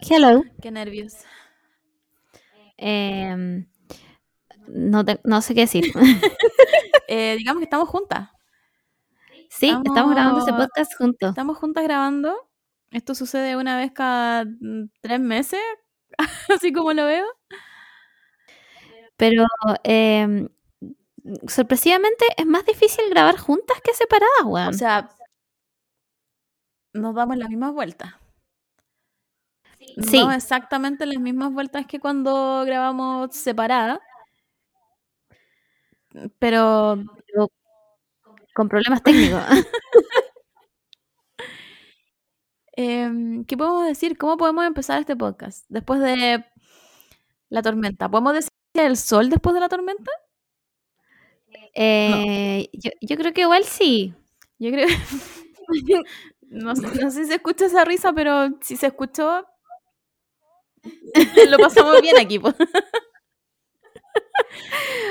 Hello. Qué nervios. Em, no, te- no sé qué decir. Eh, digamos que estamos juntas. Sí, estamos grabando Estamos- podcast juntos. Estamos juntas grabando. Esto sucede una vez cada mm, tres meses, así como lo veo. Pero em, sorpresivamente es más difícil grabar juntas que separadas, weón. O sea, nos damos las mismas vueltas. Sí. damos exactamente las mismas vueltas que cuando grabamos separadas. Pero Pero con problemas técnicos. Em, ¿qué podemos decir? ¿Cómo podemos empezar este podcast? Después de la tormenta. ¿Podemos decir el sol después de la tormenta? Eh, yo, yo creo que igual sí. Yo creo. no, sé, no sé si se escucha esa risa, pero si se escuchó. Lo pasamos bien aquí.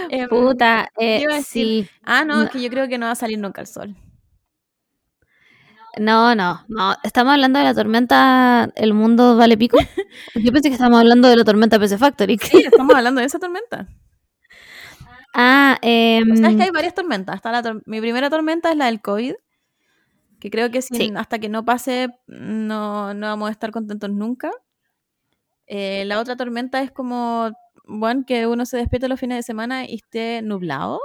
Em, Puta, eh, iba a decir- sí. ah, no, no. es que yo creo que no va a salir nunca el sol. No, no, no. Estamos hablando de la tormenta El Mundo Vale Pico. Yo pensé que estábamos hablando de la tormenta PC Factory. Sí, estamos hablando de esa tormenta. Ah, Sabes que hay varias tormentas. Está la tor- Mi primera tormenta es la del COVID. Que creo que sin- Sí. hasta que no pase, no, no vamos a estar contentos nunca. Eh, la otra tormenta es como, bueno, que uno se despierte los fines de semana y esté nublado.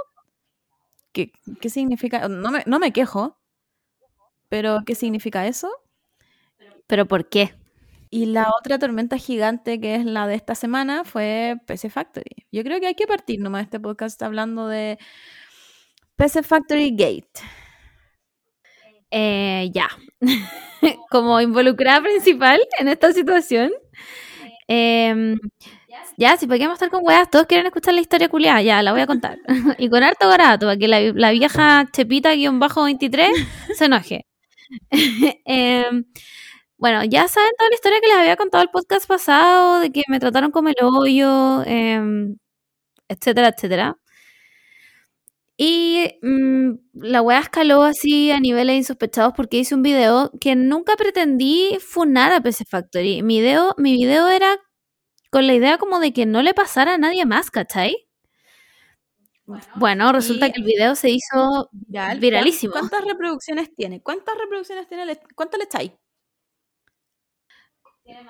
¿Qué, qué significa? No me, no me quejo, pero ¿qué significa eso? ¿pero por qué? Y la otra tormenta gigante, que es la de esta semana, fue PC Factory. Yo creo que hay que partir nomás este podcast hablando de PC Factory Gate. Eh, ya. Como involucrada principal en esta situación. Em, ya, si podríamos estar con weas, todos quieren escuchar la historia culiada, ya, la voy a contar. y con harto barato, para que la, la vieja Chepita-23 se enoje. Em, bueno, ya saben toda la historia que les había contado el podcast pasado, de que me trataron como el hoyo, em, etcétera, etcétera. Y mm, la weá escaló así a niveles insospechados porque hice un video que nunca pretendí funar a PC Factory. Mi video, mi video era con la idea como de que no le pasara a nadie más, ¿cachai? Bueno, resulta que el video se hizo Viral. Viralísimo. ¿Cuán- ¿Cuántas reproducciones tiene? ¿Cuántas reproducciones tiene? Le- ¿Cuánto le echáis?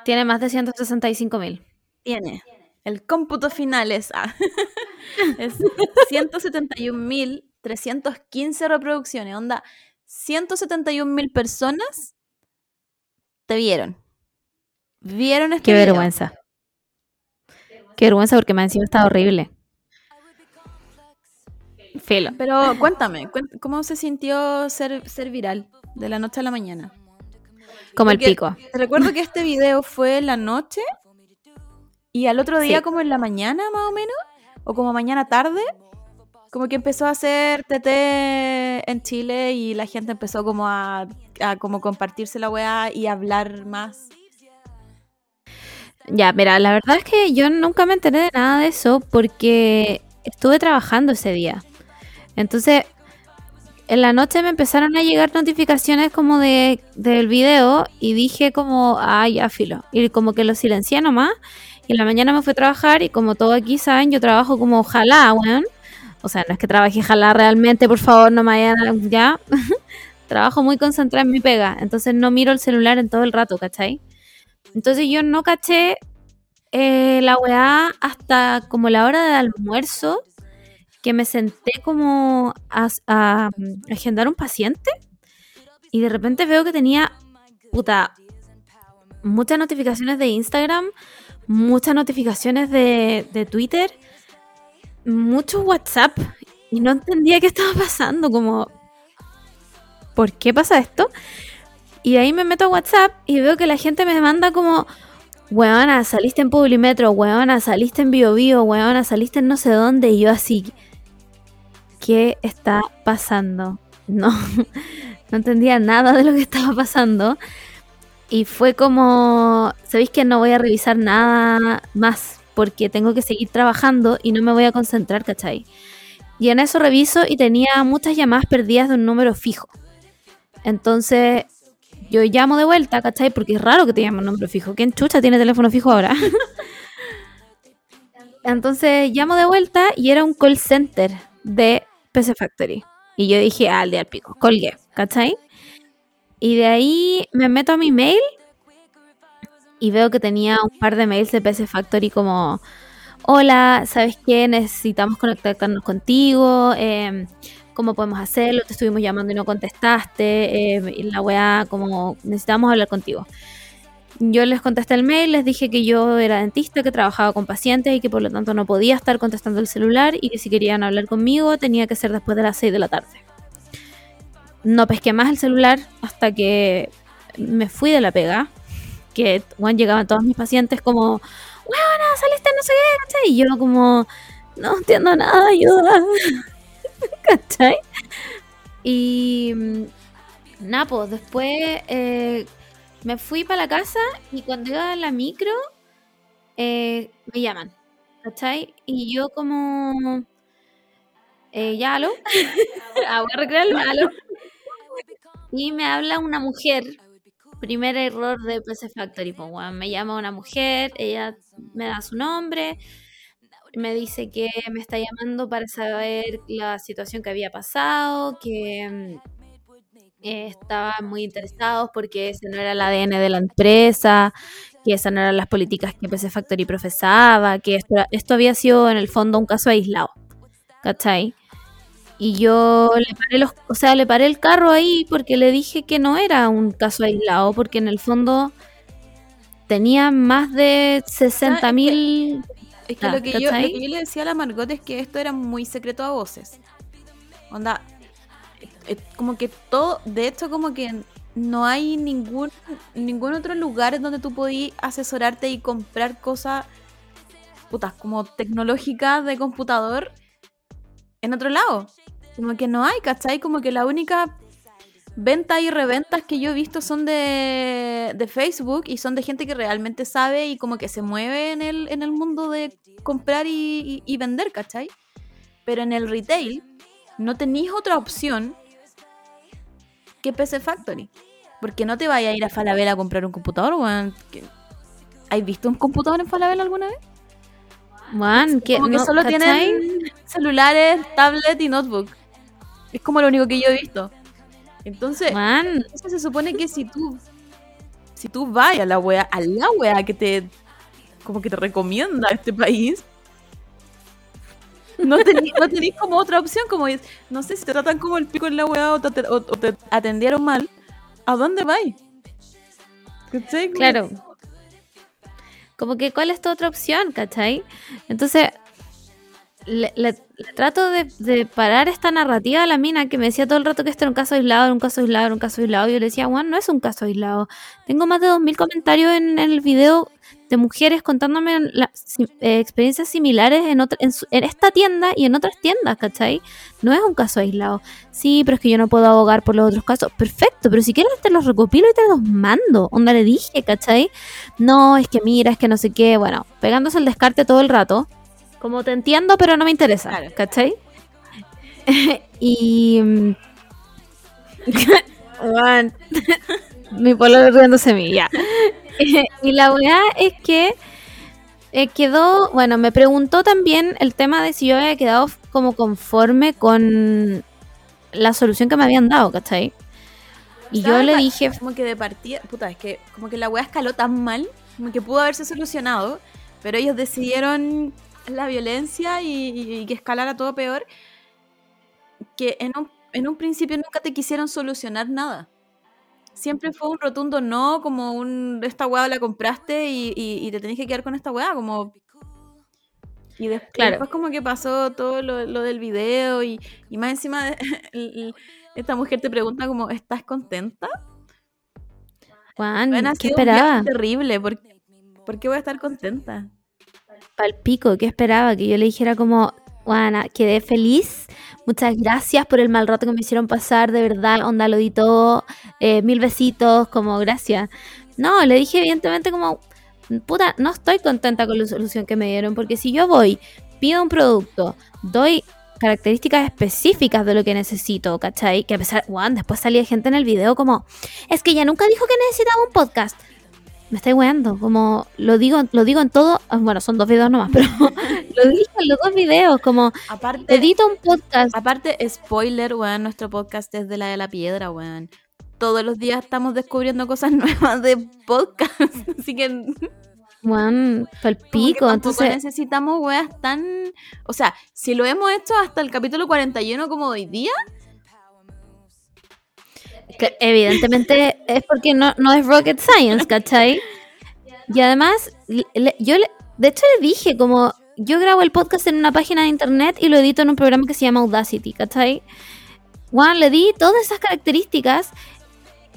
Tiene más de 165 mil. Tiene. El cómputo final es, ah, es 171.315 reproducciones. Onda, 171.000 personas te vieron. Vieron este Qué video. vergüenza. Qué vergüenza porque me encima está horrible. Filo. Pero cuéntame, ¿cómo se sintió ser, ser viral de la noche a la mañana? Como el pico. Te recuerdo que este video fue la noche y al otro día Sí. como en la mañana más o menos, o como mañana tarde, como que empezó a hacer TT en Chile y la gente empezó como a, a como compartirse la weá y hablar más. Ya, mira, la verdad es que yo nunca me enteré de nada de eso porque estuve trabajando ese día. Entonces, en la noche me empezaron a llegar notificaciones como de del video y dije como, ah, ya filo. Y como que lo silencié nomás. Y la mañana me fui a trabajar y como todo aquí saben, yo trabajo como ojalá, weón. O sea, no es que trabajé ojalá realmente, por favor, no me vayan, ya. trabajo muy concentrada en mi pega. Entonces no miro el celular en todo el rato, ¿cachai? Entonces yo no caché eh, la weá hasta como la hora de almuerzo, que me senté como a, a, agendar un paciente y de repente veo que tenía, puta, muchas notificaciones de Instagram, muchas notificaciones de, de Twitter, mucho WhatsApp y no entendía qué estaba pasando, como, ¿por qué pasa esto? Y ahí me meto a WhatsApp y veo que la gente me manda como, weona, saliste en Publimetro, weona, saliste en Bio Bio, weona, saliste en no sé dónde. Y yo así, ¿qué está pasando? No, no entendía nada de lo que estaba pasando. Y fue como, ¿sabéis que no voy a revisar nada más? Porque tengo que seguir trabajando y no me voy a concentrar, ¿cachai? Y en eso reviso y tenía muchas llamadas perdidas de un número fijo. Entonces yo llamo de vuelta, ¿cachai? Porque es raro que te llamen un número fijo. ¿Quién chucha tiene teléfono fijo ahora? Entonces llamo de vuelta y era un call center de PC Factory. Y yo dije, ah, al de al pico, colgué, ¿cachai? Y de ahí me meto a mi mail y veo que tenía un par de mails de PC Factory como, hola, ¿sabes qué? Necesitamos conectarnos contigo. Eh, ¿Cómo podemos hacerlo? Te estuvimos llamando y no contestaste. Eh, la weá, como necesitamos hablar contigo. Yo les contesté el mail, les dije que yo era dentista, que trabajaba con pacientes y que por lo tanto no podía estar contestando el celular y que si querían hablar conmigo tenía que ser después de las 6 de la tarde. No pesqué más el celular hasta que me fui de la pega, que bueno, llegaban todos mis pacientes como, bueno, saliste no sé qué, Y yo como, no entiendo nada, ayuda. ¿Cachai? Y mm, nada, pues después eh, me fui para la casa y cuando iba a la micro eh, me llaman, ¿cachai? Y yo como... Eh, ya, ¿aló? ah, voy a. Y me habla una mujer, primer error de PC Factory, pues, me llama una mujer, ella me da su nombre, me dice que me está llamando para saber la situación que había pasado, que mm, eh, estaban muy interesados porque ese no era el ADN de la empresa, que esas no eran las políticas que PC Factory profesaba, que esto, esto había sido en el fondo un caso aislado, ¿cachai? Y yo le paré los, o sea, le paré el carro ahí porque le dije que no era un caso aislado, porque en el fondo tenía más de 60 mil es que, lo, que yo, le decía a la Margot es que esto era muy secreto a voces. Onda, eh, como que todo, de hecho como que no hay ningún, ningún otro lugar donde tú podías asesorarte y comprar cosas, putas, como tecnológicas de computador en otro lado. Como que no hay, ¿cachai? Como que la única ventas y reventas que yo he visto son de, Facebook y son de gente que realmente sabe y como que se mueve en el, en el mundo de comprar y, vender, ¿cachai? Pero en el retail no tenéis otra opción que PC Factory. Porque no te vayas a ir a Falabella a comprar un computador, weón. ¿Has visto un computador en Falabella alguna vez? Man, que, como que solo tienen celulares, tablet y notebook. Es como lo único que yo he visto. Entonces, se supone que si tú si tú vas a la wea, a la wea que te como que te recomienda este país, no tenéis no como otra opción, como no sé si te tratan como el pico en la wea o te, atendieron mal, ¿a dónde vais? Claro. Como que, ¿cuál es tu otra opción, cachai? Entonces, trato de, parar esta narrativa a la mina que me decía todo el rato que esto era un caso aislado, era un caso aislado, era un caso aislado. Yo le decía, Juan, no es un caso aislado. Tengo más de 2.000 comentarios en, el video de mujeres contándome eh, experiencias similares en, en, esta tienda y en otras tiendas, ¿cachai? No es un caso aislado. Sí, pero es que yo no puedo abogar por los otros casos. Perfecto, pero si quieres te los recopilo y te los mando. Onda le dije, ¿cachai? No, es que mira, es que no sé qué. Bueno, pegándose el descarte todo el rato. Como te entiendo, pero no me interesa. ¿Cachai? y. Mi polo riéndose mí, ya. y la verdad es que eh, quedó. Bueno, me preguntó también el tema de si yo había quedado como conforme con la solución que me habían dado, ¿cachai? Y yo le dije. Como que de partida. Puta, es que como que la weá escaló tan mal, como que pudo haberse solucionado, pero ellos decidieron la violencia y, que escalara todo peor, que en un, en un principio nunca te quisieron solucionar nada. Siempre fue un rotundo no, como un esta weá la compraste y, te tenés que quedar con esta weá, como y después, como que pasó todo lo, del video y, más encima de, esta mujer te pregunta como, ¿estás contenta? Juan, ¿qué esperaba? terrible, ¿por, ¿por qué voy a estar contenta? Al pico, ¿qué esperaba? Que yo le dijera como, Juana, quedé feliz. Muchas gracias por el mal rato que me hicieron pasar, de verdad, onda lo di todo, eh, mil besitos, como gracias. No, le dije evidentemente como, puta, no estoy contenta con la solución que me dieron, porque si yo voy, pido un producto, doy características específicas de lo que necesito, ¿cachai? Que a pesar, Juan, después salía gente en el video como, es que ella nunca dijo que necesitaba un podcast. Me estoy weando, como lo digo, lo digo en todo, ah, bueno, son dos videos nomás, pero lo digo en los dos videos, como Aparte, edito un podcast. aparte, spoiler, weón, nuestro podcast es de la de la piedra, weón. Todos los días estamos descubriendo cosas nuevas de podcast. Así que que palpico, entonces, necesitamos weas tan. O sea, si lo hemos hecho hasta el capítulo 41 como hoy día, evidentemente es porque no, no es rocket science, ¿cachai? Y además, yo de hecho le dije como, yo grabo el podcast en una página de internet y lo edito en un programa que se llama Audacity, ¿cachai? Juan, le di todas esas características.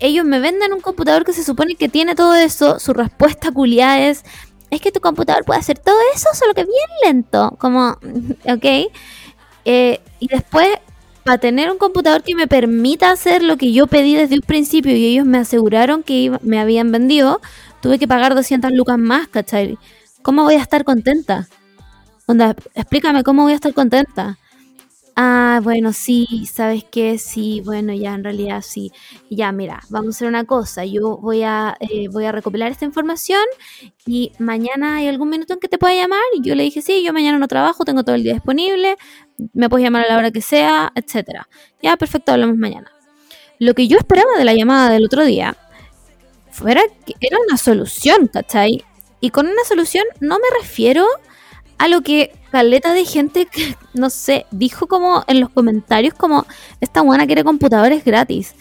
Ellos me venden un computador que se supone que tiene todo eso. Su respuesta culiada es, es que tu computador puede hacer todo eso, solo que bien lento. Como, ok. Eh, y después, para tener un computador que me permita hacer lo que yo pedí desde un principio y ellos me aseguraron que iba- me habían vendido, tuve que pagar 200 lucas más, ¿cachai? ¿Cómo voy a estar contenta? Onda, explícame cómo voy a estar contenta. Ah, bueno, sí, ¿sabes qué? Sí, bueno, ya en realidad sí. Ya, mira, vamos a hacer una cosa. Yo voy a, eh, voy a recopilar esta información y mañana hay algún minuto en que te pueda llamar. Y yo le dije, sí, yo mañana no trabajo, tengo todo el día disponible, me puedes llamar a la hora que sea, etcétera. Ya, perfecto, hablamos mañana. Lo que yo esperaba de la llamada del otro día fuera que era una solución, ¿cachai? Y con una solución no me refiero a lo que caleta de gente que, no sé, dijo como en los comentarios como esta buena quiere computadores gratis.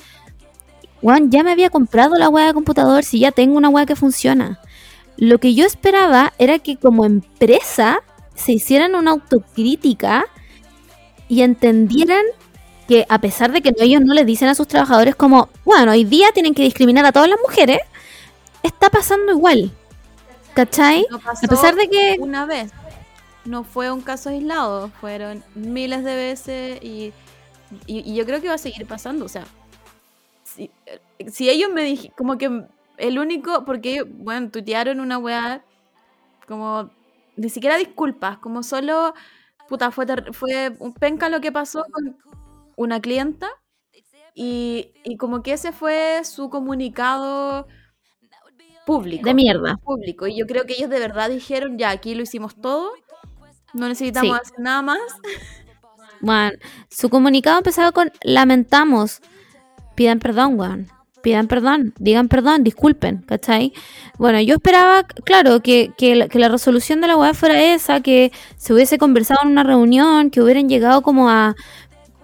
Juan, ya me había comprado la hueá de computador si ya tengo una hueá que funciona. Lo que yo esperaba era que como empresa se hicieran una autocrítica y entendieran que a pesar de que ellos no les dicen a sus trabajadores como, bueno, hoy día tienen que discriminar a todas las mujeres, está pasando igual. ¿Cachai? no pasó A pesar de que una vez. No fue un caso aislado, fueron miles de veces y, y- y yo creo que va a seguir pasando. O sea, si, si ellos me dijeron, como que el único, porque bueno, tuitearon una weá, como ni siquiera disculpas, como solo, puta, fue, fue un penca lo que pasó con una clienta y, y como que ese fue su comunicado público de mierda. público. Y yo creo que ellos de verdad dijeron, ya, aquí lo hicimos todo, no necesitamos Sí. hacer nada más. Bueno, su comunicado empezaba con lamentamos, pidan perdón, weón. Pidan perdón, digan perdón, disculpen, ¿cachai? Bueno, yo esperaba, claro, que, que, la, que la resolución de la weá fuera esa, que se hubiese conversado en una reunión, que hubieran llegado como a,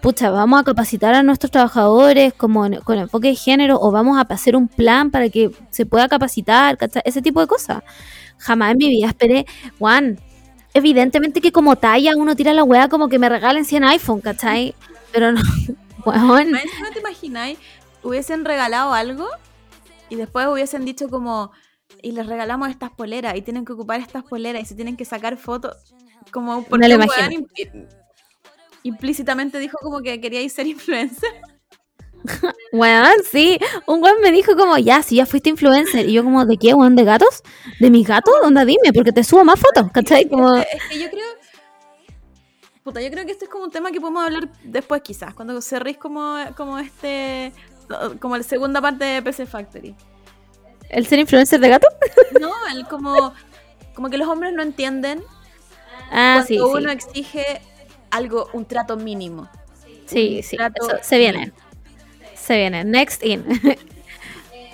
pucha, vamos a capacitar a nuestros trabajadores como en- con enfoque de género o vamos a hacer un plan para que se pueda capacitar, ¿cachai? Ese tipo de cosas. Jamás en mi vida esperé, Juan, evidentemente que como talla uno tira la weá como que me regalen 100 iPhone, ¿cachai? Pero no, weón. Encima, te imagináis, hubiesen regalado algo y después hubiesen dicho como, y les regalamos estas poleras y tienen que ocupar estas poleras y se tienen que sacar fotos. Como porque lo un imagino. implícitamente dijo como que queríais ser influencer. Weón, sí. Un weón me dijo como, ya, si ya fuiste influencer. Y yo como, ¿de qué, weón? ¿De gatos? ¿De mis gatos? Onda, dime, porque te subo más fotos, ¿cachai? Como, Es que yo creo. Puta, yo creo que este es como un tema que podemos hablar después, quizás, cuando cerréis como, como este. como la segunda parte de PC Factory. ¿el ser influencer de gato? No, el como. como que los hombres no entienden Ah, cuando sí, uno sí. exige algo, un trato mínimo. Sí, sí. trato eso se viene. Se viene. Next in.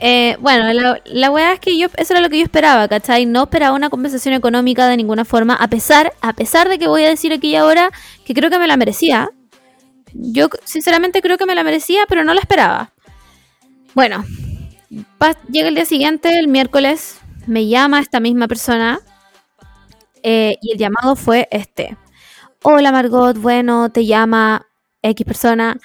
Eh, bueno, la, la weá es que yo, eso era lo que yo esperaba, ¿cachai? No esperaba una compensación económica de ninguna forma, a pesar, a pesar de que voy a decir aquí y ahora que creo que me la merecía. Yo sinceramente creo que me la merecía, pero no la esperaba. Bueno, llega el día siguiente, el miércoles, me llama esta misma persona eh, y el llamado fue este. Hola Margot, bueno, te llama X persona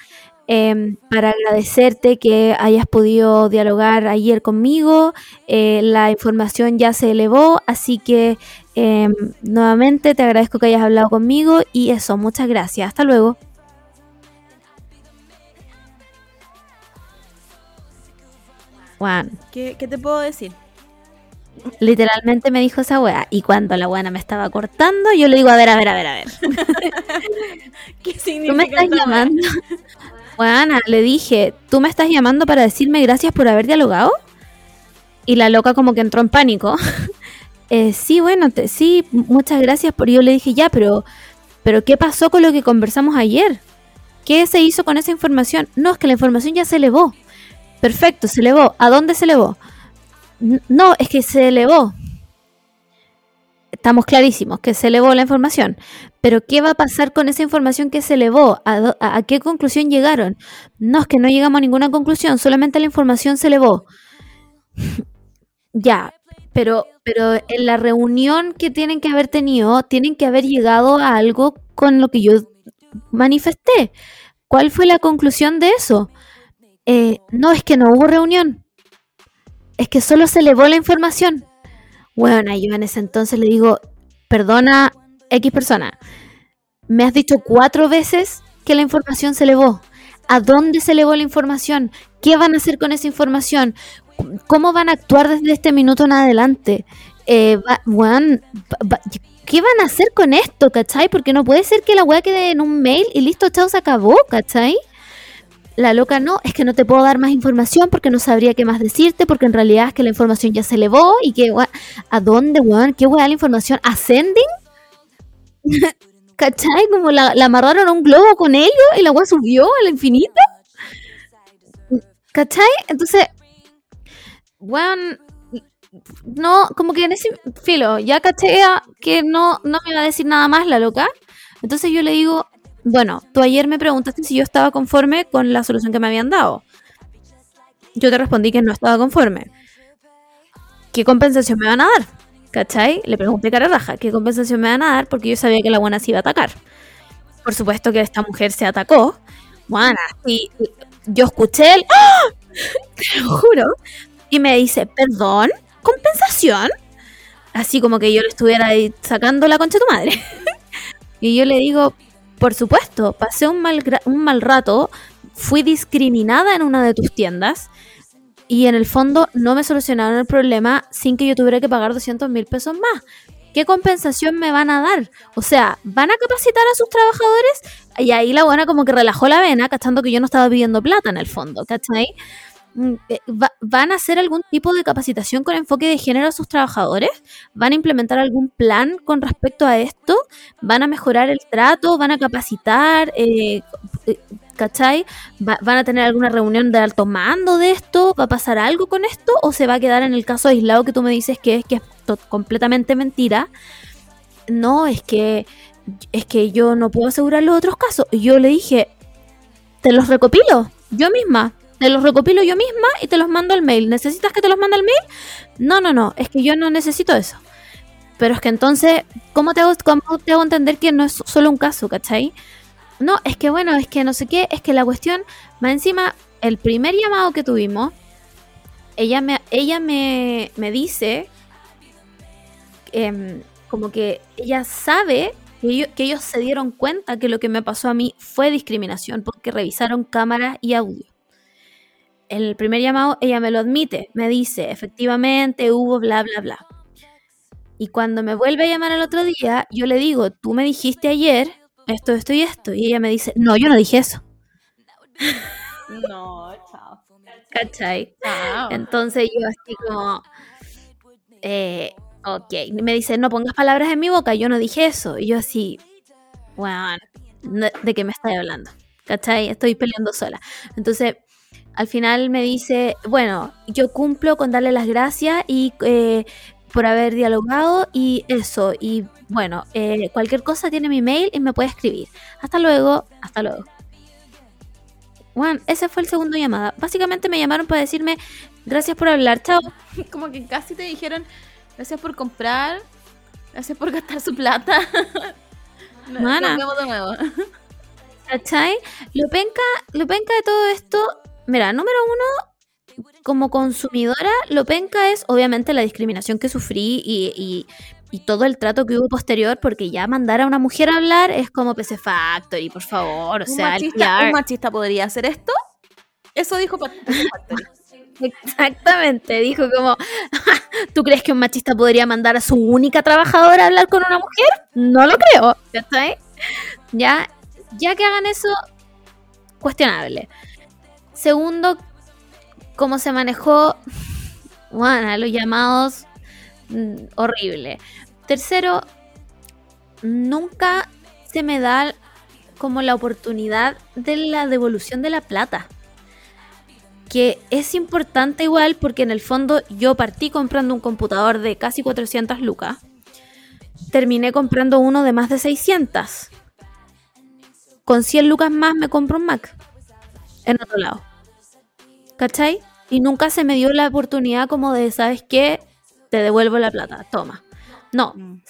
em, para agradecerte que hayas podido dialogar ayer conmigo. Eh, la información ya se elevó, así que em, nuevamente te agradezco que hayas hablado conmigo y eso, muchas gracias. Hasta luego. Juan, ¿Qué, qué te puedo decir? Literalmente me dijo esa weá. Y cuando la weá me estaba cortando, yo le digo, a ver, a ver, a ver, a ver. ¿Qué ¿Tú me estás llamando? Weana, le dije, ¿tú me estás llamando para decirme gracias por haber dialogado? Y la loca como que entró en pánico. Eh, sí, bueno, sí, muchas gracias por... Yo le dije, ya, pero, pero ¿qué pasó con lo que conversamos ayer? ¿Qué se hizo con esa información? No, es que la información ya se elevó. Perfecto, se elevó. ¿A dónde se elevó? No, es que se elevó. Estamos clarísimos que se elevó la información. Pero ¿qué va a pasar con esa información que se elevó? ¿A, qué conclusión llegaron? No, es que no llegamos a ninguna conclusión, solamente la información se elevó. ya, pero, pero en la reunión que tienen que haber tenido, tienen que haber llegado a algo con lo que yo manifesté. ¿Cuál fue la conclusión de eso? Eh, no, es que no hubo reunión. Es que solo se elevó la información. Bueno, yo en ese entonces le digo, perdona, X persona, me has dicho cuatro veces que la información se elevó. ¿A dónde se elevó la información? ¿Qué van a hacer con esa información? ¿Cómo van a actuar desde este minuto en adelante? Eh, ¿Qué van a hacer con esto, cachai? Porque no puede ser que la weá quede en un mail y listo, chao, se acabó, cachai. La loca no, es que no te puedo dar más información porque no sabría qué más decirte, porque en realidad es que la información ya se elevó y que, ¿a dónde, weón? ¿Qué weá la información? ¿Ascending? ¿Cachai? Como la, amarraron a un globo con ello y la weá subió al infinito. ¿Cachai? Entonces, weón, no, como que en ese filo, ya caché que no, no me iba a decir nada más la loca. Entonces yo le digo, bueno, tú ayer me preguntaste si yo estaba conforme con la solución que me habían dado. Yo te respondí que no estaba conforme. ¿Qué compensación me van a dar? ¿Cachai? Le pregunté cara raja, ¿qué compensación me van a dar? Porque yo sabía que la buena se iba a atacar. Por supuesto que esta mujer se atacó. Buena, y, yo escuché el... ¡Ah! Te lo juro. Y me dice, perdón, compensación. Así como que yo le estuviera ahí sacando la concha de tu madre. y yo le digo, por supuesto, pasé un mal, un mal rato, fui discriminada en una de tus tiendas y en el fondo no me solucionaron el problema sin que yo tuviera que pagar 200 mil pesos más. ¿Qué compensación me van a dar? O sea, ¿van a capacitar a sus trabajadores? Y ahí la buena como que relajó la vena, cachando que yo no estaba pidiendo plata en el fondo, ¿cachai? Mm, eh, ¿Van a hacer algún tipo de capacitación con enfoque de género a sus trabajadores? ¿Van a implementar algún plan con respecto a esto? ¿Van a mejorar el trato? ¿Van a capacitar? Eh, eh, ¿Cachai? ¿Van a tener alguna reunión de alto mando de esto? ¿Va a pasar algo con esto? ¿O se va a quedar en el caso aislado que tú me dices que es que es completamente mentira? No, es que es que yo no puedo asegurar los otros casos. Yo le dije, te los recopilo yo misma te los recopilo yo misma y te los mando al mail. ¿Necesitas que te los mande al mail? No, no, no, es que yo no necesito eso. Pero es que entonces, ¿cómo te hago, cómo te hago entender que no es solo un caso, cachai? No, es que bueno, es que no sé qué, es que la cuestión, más encima, el primer llamado que tuvimos, ella me, ella me, me dice, em, como que ella sabe que ellos se dieron cuenta que lo que me pasó a mí fue discriminación porque revisaron cámaras y audio el primer llamado ella me lo admite, me dice, efectivamente hubo bla, bla, bla. Y cuando me vuelve a llamar el otro día, yo le digo, tú me dijiste ayer esto, esto y esto. Y ella me dice, no, yo no dije eso. No, chao. ¿Cachai? Entonces yo así como, eh, ok. me dice, no pongas palabras en mi boca, yo no dije eso. Y yo así, bueno, ¿de qué me estás hablando? ¿Cachai? Estoy peleando sola. Entonces al final me dice, bueno, yo cumplo con darle las gracias y eh, por haber dialogado y eso. Y bueno, eh, cualquier cosa tiene mi mail y me puede escribir. Hasta luego, hasta luego. Bueno, ese fue el segundo llamada. Básicamente me llamaron para decirme gracias por hablar, chao. Como que casi te dijeron gracias por comprar, gracias por gastar su plata. Mana. Nos de nuevo. ¿Cachai? Lo penca, lo penca de todo esto Mira, número uno, como consumidora, lo penca es obviamente la discriminación que sufrí y, todo el trato que hubo posterior, porque ya mandar a una mujer a hablar es como PC Factory, por favor. O sea, machista, ¿un machista podría hacer esto? Eso dijo PC Factory. Exactamente, dijo como, ¿Tú crees que un machista podría mandar a su única trabajadora a hablar con una mujer? No lo creo. Ya, ya que hagan eso, cuestionable. Segundo, cómo se manejó, bueno, los llamados, mm, horrible. Tercero, nunca se me da como la oportunidad de la devolución de la plata. Que es importante igual porque en el fondo yo partí comprando un computador de casi 400 lucas. Terminé comprando uno de más de 600. Con 100 lucas más me compro un Mac. En otro lado. ¿Cachai? Y nunca se me dio la oportunidad como de, ¿sabes qué? Te devuelvo la plata, toma. No, mm.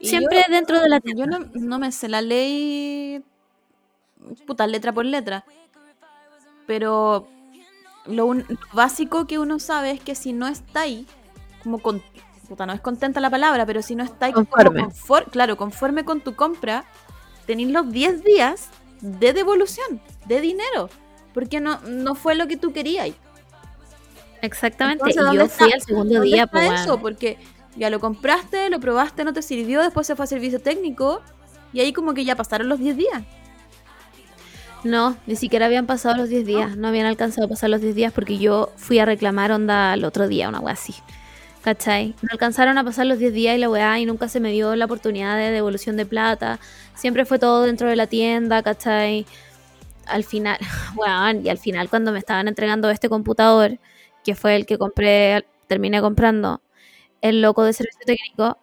siempre dentro de la tienda. Yo no, me sé la ley, puta, letra por letra. Pero lo, básico que uno sabe es que si no está ahí, como con, puta, no es contenta la palabra, pero si no está ahí, conforme. claro, conforme con tu compra, tenéis los 10 días de devolución, de dinero, porque no, no fue lo que tú querías. Exactamente, y yo fui al segundo día. Pues, eso? Porque ya lo compraste, lo probaste, no te sirvió, después se fue a servicio técnico y ahí como que ya pasaron los 10 días. No, ni siquiera habían pasado los 10 días, no. habían alcanzado a pasar los 10 días porque yo fui a reclamar onda el otro día, una weá así. ¿Cachai? No alcanzaron a pasar los 10 días y la weá y nunca se me dio la oportunidad de devolución de plata. Siempre fue todo dentro de la tienda, ¿cachai? Al final, weón, y al final cuando me estaban entregando este computador, que fue el que compré, terminé comprando, el loco de servicio técnico,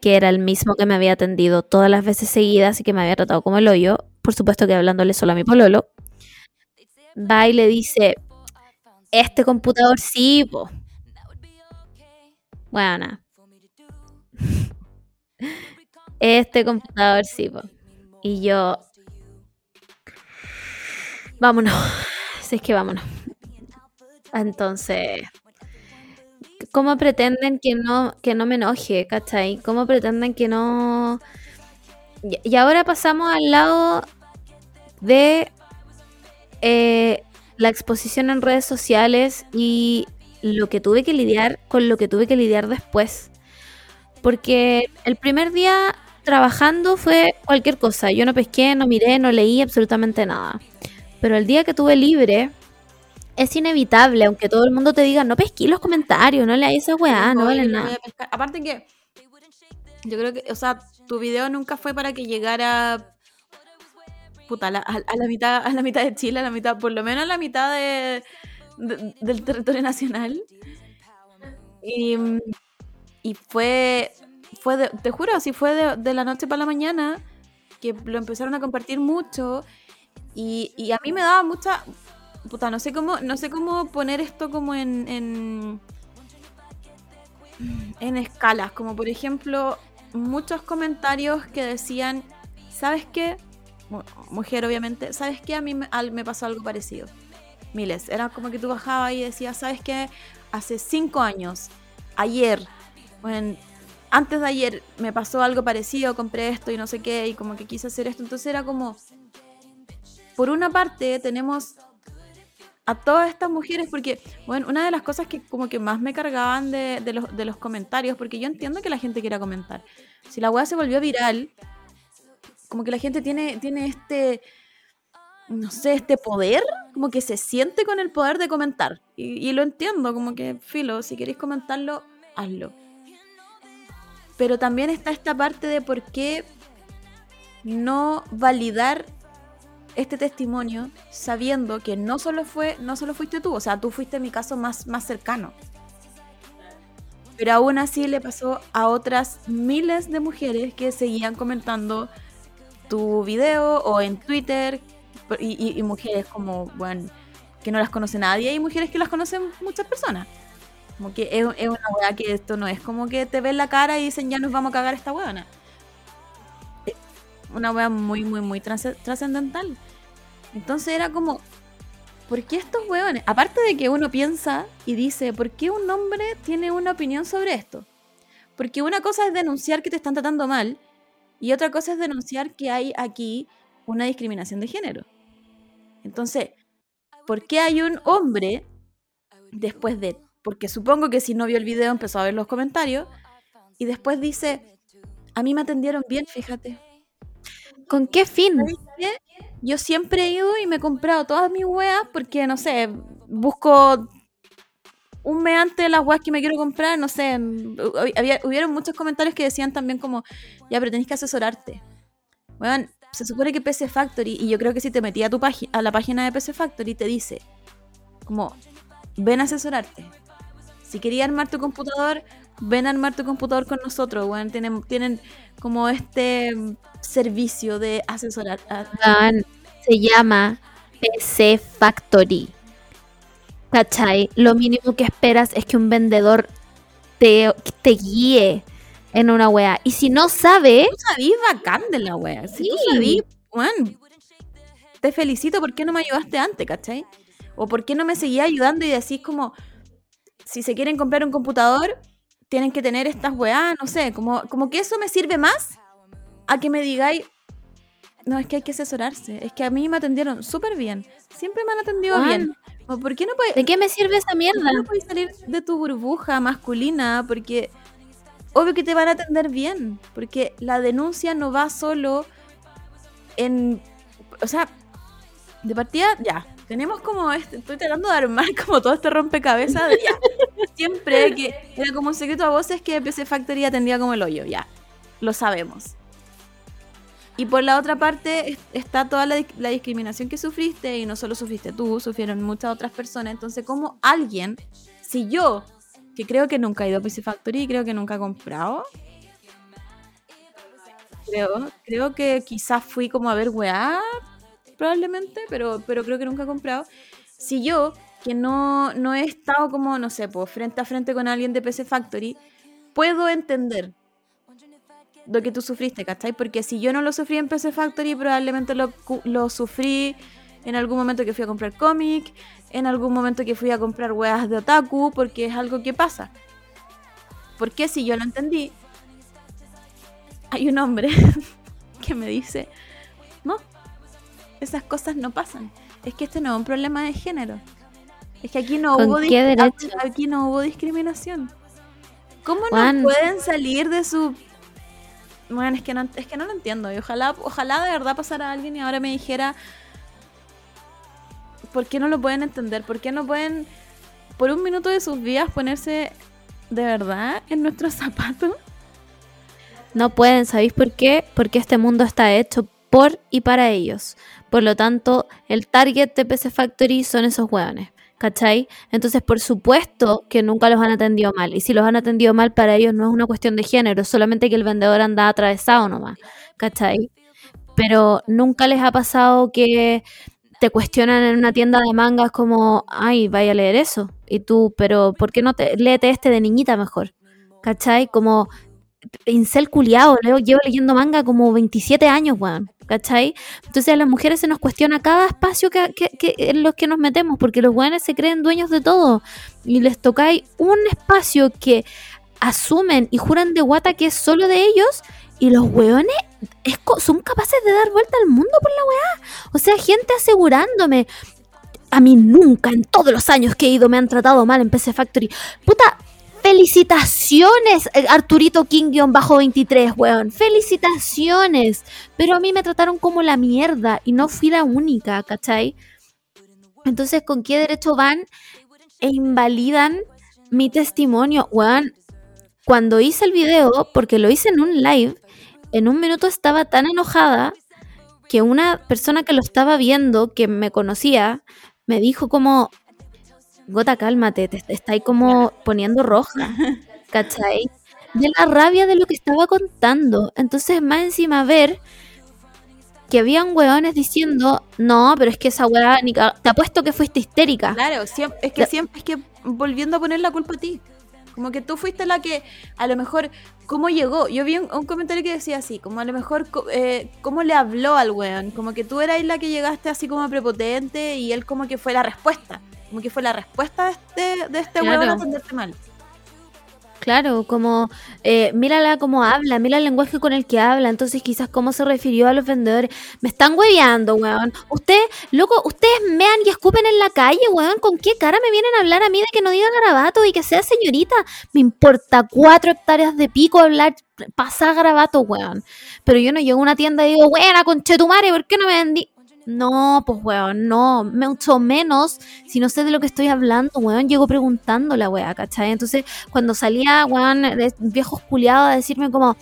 que era el mismo que me había atendido todas las veces seguidas y que me había tratado como el hoyo, por supuesto que hablándole solo a mi pololo, va y le dice, este computador sí, po. Bueno, este computador sí, po. Y yo, vámonos, si es que vámonos. Entonces, ¿cómo pretenden que no, que no me enoje, cachai? ¿Cómo pretenden que no... Y ahora pasamos al lado de eh, la exposición en redes sociales y lo que tuve que lidiar con lo que tuve que lidiar después. Porque el primer día trabajando fue cualquier cosa. Yo no pesqué, no miré, no leí absolutamente nada. Pero el día que tuve libre, es inevitable, aunque todo el mundo te diga, no pesquí los comentarios, no leáis esa weá, no vale nada. Aparte que, yo creo que, o sea, tu video nunca fue para que llegara puta, a, la, mitad, a la mitad de Chile, a la mitad, por lo menos a la mitad de, del territorio nacional. Y, y fue, fue te juro, así fue de, de, la noche para la mañana que lo empezaron a compartir mucho. Y, y a mí me daba mucha, puta, no sé cómo, no sé cómo poner esto como en, en, escalas, como por ejemplo muchos comentarios que decían, ¿sabes qué? Mujer, obviamente, ¿sabes qué? A mí me, me pasó algo parecido. Miles. Era como que tú bajabas y decías, ¿sabes qué? Hace cinco años, ayer, bueno, antes de ayer me pasó algo parecido, compré esto y no sé qué, y como que quise hacer esto. Entonces era como, por una parte tenemos a todas estas mujeres, porque, bueno, una de las cosas que como que más me cargaban de, los, de los comentarios, porque yo entiendo que la gente quiera comentar. Si la weá se volvió viral, como que la gente tiene, tiene este, no sé, este poder, como que se siente con el poder de comentar. Y, y lo entiendo, como que, filo, si queréis comentarlo, hazlo. Pero también está esta parte de por qué no validar este testimonio sabiendo que no solo fue, no solo fuiste tú, o sea, tú fuiste mi caso más, más cercano. Pero aún así le pasó a otras miles de mujeres que seguían comentando tu video o en Twitter y, mujeres como, bueno, que no las conoce nadie y mujeres que las conocen muchas personas. Como que es, es una weá que esto no es como que te ven la cara y dicen ya nos vamos a cagar esta weona una wea muy, muy, muy trascendental. Entonces era como, ¿por qué estos weones? Aparte de que uno piensa y dice, ¿por qué un hombre tiene una opinión sobre esto? Porque una cosa es denunciar que te están tratando mal y otra cosa es denunciar que hay aquí una discriminación de género. Entonces, ¿por qué hay un hombre, después de porque supongo que si no vio el video empezó a ver los comentarios, y después dice, a mí me atendieron bien, fíjate. ¿Con qué fin? Yo siempre he ido y me he comprado todas mis weas porque, no sé, busco un mes de las weas que me quiero comprar, no sé, había, hubieron muchos comentarios que decían también como, ya, pero tenés que asesorarte. Bueno, se supone que PC Factory, y yo creo que si te metí a, tu a la página de PC Factory, te dice, como, ven a asesorarte. Si querías armar tu computador, ven a armar tu computador con nosotros, bueno, tienen, tienen como este servicio de asesorar. se llama PC Factory. ¿Cachai? Lo mínimo que esperas es que un vendedor te, te guíe en una wea. Y si no sabe. Tú sabís bacán de la wea. Si sí. tú sabís, te felicito, ¿por qué no me ayudaste antes, cachai? O por qué no me seguía ayudando y decís como, si se quieren comprar un computador, tienen que tener estas weas, no sé, como, como que eso me sirve más a que me digáis, no, es que hay que asesorarse. Es que a mí me atendieron súper bien. Siempre me han atendido bien. ¿Por qué no puedes, ¿De qué me sirve esa mierda? no puedes salir de tu burbuja masculina? Porque obvio que te van a atender bien. Porque la denuncia no va solo en. O sea, de partida, ya. Tenemos como. Este, estoy tratando de armar como todo este rompecabezas de ya. Siempre que era como un secreto a voces que PC Factory atendía como el hoyo, ya. Lo sabemos. Y por la otra parte está toda la, discriminación que sufriste y no solo sufriste tú, sufrieron muchas otras personas. Entonces, como alguien, si yo, que creo que nunca he ido a PC Factory, creo que nunca he comprado, creo, creo que quizás fui como a ver weá, probablemente, pero, pero creo que nunca he comprado. Si yo, que no, no he estado como, no sé, pues frente a frente con alguien de PC Factory, puedo entender lo que tú sufriste, ¿cachai? Porque si yo no lo sufrí en PC Factory, probablemente lo, lo sufrí en algún momento que fui a comprar cómic, en algún momento que fui a comprar weas de otaku, porque es algo que pasa. Porque si yo lo entendí, hay un hombre que me dice, no, esas cosas no pasan. Es que este no es un problema de género. Es que aquí no, hubo, aquí no hubo discriminación. ¿Cómo no pueden salir de su bueno, es que no, es que no lo entiendo. Y ojalá, ojalá de verdad pasara alguien y ahora me dijera. ¿Por qué no lo pueden entender? ¿Por qué no pueden, por un minuto de sus vidas, ponerse de verdad en nuestros zapatos? No pueden, ¿sabéis por qué? Porque este mundo está hecho por y para ellos. Por lo tanto, el target de PC Factory son esos hueones. ¿cachai? Entonces, por supuesto que nunca los han atendido mal. Y si los han atendido mal, para ellos no es una cuestión de género, solamente que el vendedor anda atravesado nomás, ¿cachai? Pero nunca les ha pasado que te cuestionan en una tienda de mangas como, ay, vaya a leer eso. Y tú, pero ¿por qué no te léete este de niñita mejor? ¿Cachai? Como incel culiado, llevo leyendo manga como 27 años, weón. ¿Cachai? Entonces a las mujeres se nos cuestiona cada espacio que, en los que nos metemos, porque los weones se creen dueños de todo y les tocáis un espacio que asumen y juran de guata que es solo de ellos y los weones son capaces de dar vuelta al mundo por la weá. O sea, gente asegurándome. A mí nunca en todos los años que he ido me han tratado mal en PC Factory. Puta, Felicitaciones, eh, Arturito King-23, weón. Felicitaciones. Pero a mí me trataron como la mierda y no fui la única, ¿cachai? Entonces, ¿con qué derecho van e invalidan mi testimonio? Weón, cuando hice el video, porque lo hice en un live, en un minuto estaba tan enojada que una persona que lo estaba viendo, que me conocía, me dijo como, Gota, cálmate, te, está ahí como poniendo roja, ¿cachai? De la rabia de lo que estaba contando. Entonces, más encima ver que habían hueones diciendo, no, pero es que esa hueá, te apuesto que fuiste histérica. Claro, es que siempre, es que volviendo a poner la culpa a ti. Como que tú fuiste la que, a lo mejor, ¿cómo llegó? Yo vi un, comentario que decía así, como a lo mejor, eh, ¿cómo le habló al weón? Como que tú eras la que llegaste así como prepotente y él como que fue la respuesta. Como que fue la respuesta de este, de este a atenderte mal. Claro, como eh, mírala cómo habla, mira el lenguaje con el que habla, entonces quizás cómo se refirió a los vendedores. Me están hueveando, weón. Usted, loco, ustedes mean y escupen en la calle, weón. ¿Con qué cara me vienen a hablar a mí de que no diga garabato y que sea señorita? Me importa cuatro hectáreas de pico hablar, pasar garabato, weón. Pero yo no llego a una tienda y digo, buena, conchetumare, ¿por qué no me vendí? No, pues weón, no, mucho menos si no sé de lo que estoy hablando, weón, llego preguntando la weá, ¿cachai? Entonces, cuando salía, weón, viejo culiado a decirme como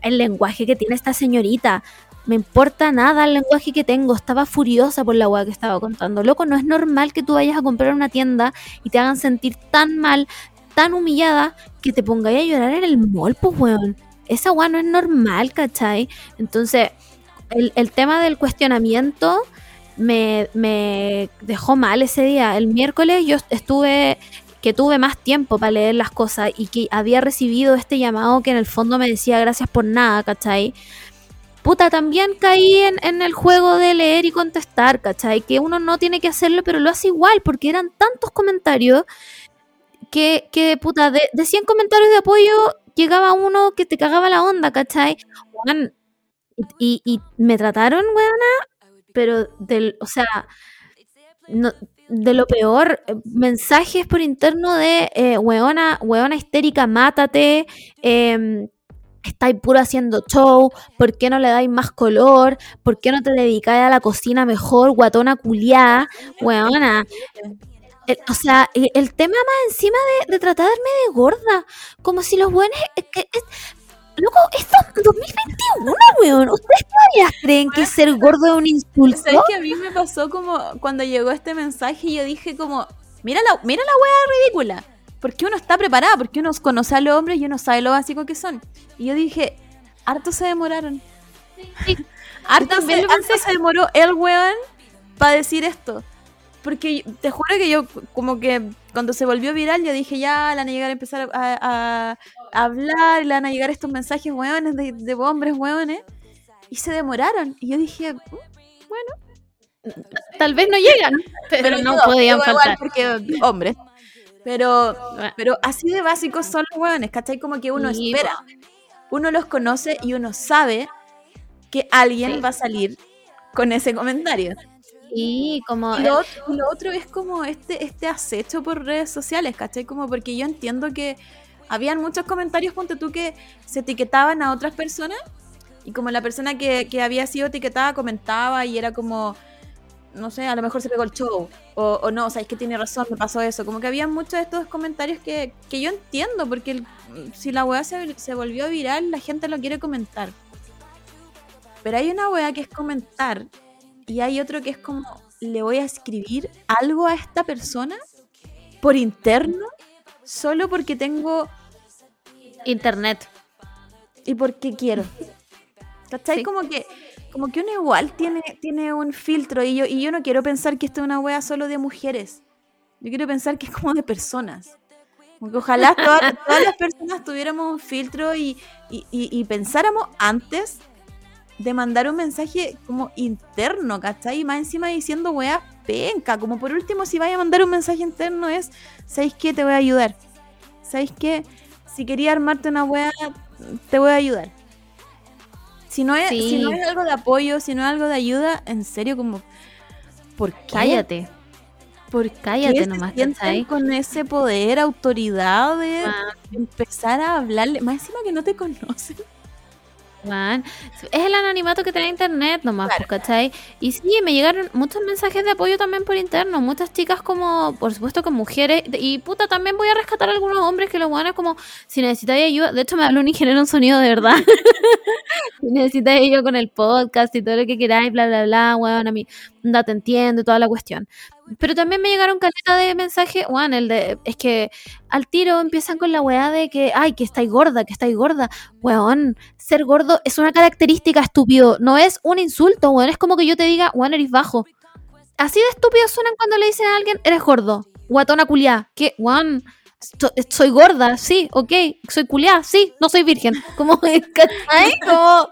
el lenguaje que tiene esta señorita, me importa nada el lenguaje que tengo, estaba furiosa por la weá que estaba contando. Loco, no es normal que tú vayas a comprar una tienda y te hagan sentir tan mal, tan humillada, que te pongáis a llorar en el mall, pues weón. Esa weá no es normal, ¿cachai? Entonces el, tema del cuestionamiento me, dejó mal ese día. El miércoles yo estuve que tuve más tiempo para leer las cosas y que había recibido este llamado que en el fondo me decía gracias por nada, ¿cachai? Puta, también caí en, el juego de leer y contestar, ¿cachai? Que uno no tiene que hacerlo, pero lo hace igual, porque eran tantos comentarios que, que puta, de, de 100 comentarios de apoyo llegaba uno que te cagaba la onda, ¿cachai? Y, me trataron, weona, pero del, o sea, de lo peor, eh, mensajes por interno de eh, weona, weona histérica, mátate, eh, estáis puro haciendo show, ¿por qué no le dais más color? ¿Por qué no te dedicáis a la cocina mejor, guatona culiá, weona? O sea, el, tema más encima de, tratarme de gorda, como si los buenos... Loco, esto es 2021, weón. ¿Ustedes todavía creen que ser gordo es un insulto? ¿Sabes que a mí me pasó como cuando llegó este mensaje y yo dije como, mira la, mira la wea ridícula. Porque uno está preparado, porque uno conoce a los hombres y uno sabe lo básico que son. Y yo dije, harto se demoraron. harto, se, harto se demoró el weón para decir esto. Porque te juro que yo, como que cuando se volvió viral, yo dije, ya, le van a llegar a empezar a, hablar, le van a llegar estos mensajes hueones de, hombres hueones. Y se demoraron. Y yo dije, mm, bueno, tal vez no llegan, pero, no podían faltar. Porque hombres. Pero, pero así de básicos son los hueones, ¿cachai? Como que uno espera. Uno los conoce y uno sabe que alguien va a salir con ese comentario. Y como... lo, otro, es como este, este acecho por redes sociales, ¿cachai? Como porque yo entiendo que habían muchos comentarios, ponte tú, que se etiquetaban a otras personas y como la persona que, había sido etiquetada comentaba y era como, no sé, a lo mejor se pegó el show o, no, o que tiene razón, me pasó eso. Como que había muchos de estos comentarios que, yo entiendo, porque si la weá se, se volvió viral, la gente lo quiere comentar. Pero hay una weá que es comentar y hay otro que es como, le voy a escribir algo a esta persona por interno, solo porque tengo internet. Y porque quiero. ¿Cachai? Como que como que uno igual tiene, tiene un filtro y yo, y yo no quiero pensar que esto es una wea solo de mujeres. Yo quiero pensar que es como de personas. Ojalá todas, las personas tuviéramos un filtro y, y pensáramos antes de mandar un mensaje como interno, ¿cachai? Y más encima diciendo weá penca. Como por último, si vaya a mandar un mensaje interno es, ¿sabéis qué? Te voy a ayudar. ¿Sabéis qué? Si quería armarte una weá, te voy a ayudar. Si no, es, si no es algo de apoyo, si no es algo de ayuda, en serio, como, ¿por qué? Cállate. ¿Por Cállate qué nomás, se con ese poder, autoridad de ah. empezar a hablarle? Más encima que no te conocen. Es el anonimato que tiene internet nomás, pues, ¿cachai? Y sí, me llegaron muchos mensajes de apoyo también por interno. Muchas chicas como, por supuesto, con mujeres. Y puta, también voy a rescatar a algunos hombres que lo bueno como, si necesitáis ayuda. De hecho, me habló un ingeniero en sonido de verdad. si necesitáis ayuda con el podcast y todo lo que queráis, bla, bla, bla, weón, a mí, da, te entiendo, toda la cuestión. Pero también me llegaron caleta de mensaje, Juan, el de, es que al tiro empiezan con la weá de que, ay, que estáis gorda, que estáis gorda. Weón, ser gordo es una característica estúpido, no es un insulto, weón, es como que yo te diga, weón, eres bajo. Así de estúpido suenan cuando le dicen a alguien, eres gordo, guatona culiá, que, weón, soy gorda, sí, ok, soy culiá, sí, no soy virgen. Como, ¿cachai? Como,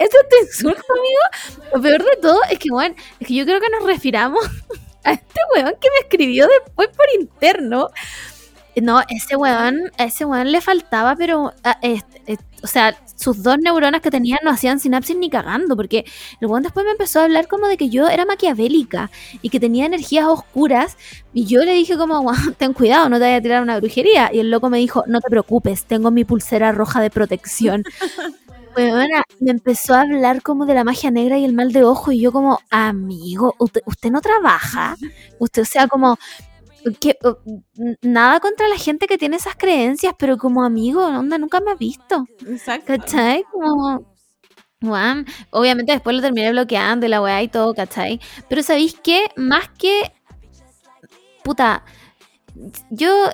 ¿eso te insulto, amigo? Lo peor de todo es que, bueno, es que yo creo que nos refiramos a este weón que me escribió después por interno. No, ese weón, a ese weón le faltaba, pero, ah, este, eh, o sea, sus dos neuronas que tenían no hacían sinapsis ni cagando, porque el weón después me empezó a hablar como de que yo era maquiavélica y que tenía energías oscuras, y yo le dije como, weón, ten cuidado, no te vayas a tirar una brujería, y el loco me dijo, no te preocupes, tengo mi pulsera roja de protección. Weona, me empezó a hablar como de la magia negra y el mal de ojo, y yo como, amigo, usted, usted no trabaja, usted, o sea, como, que, uh, nada contra la gente que tiene esas creencias, pero como amigo, onda, nunca me ha visto. Exacto. ¿Cachai? Como. Obviamente después lo terminé bloqueando y la weá y todo, ¿cachai? Pero ¿sabéis qué? Más que. Puta. Yo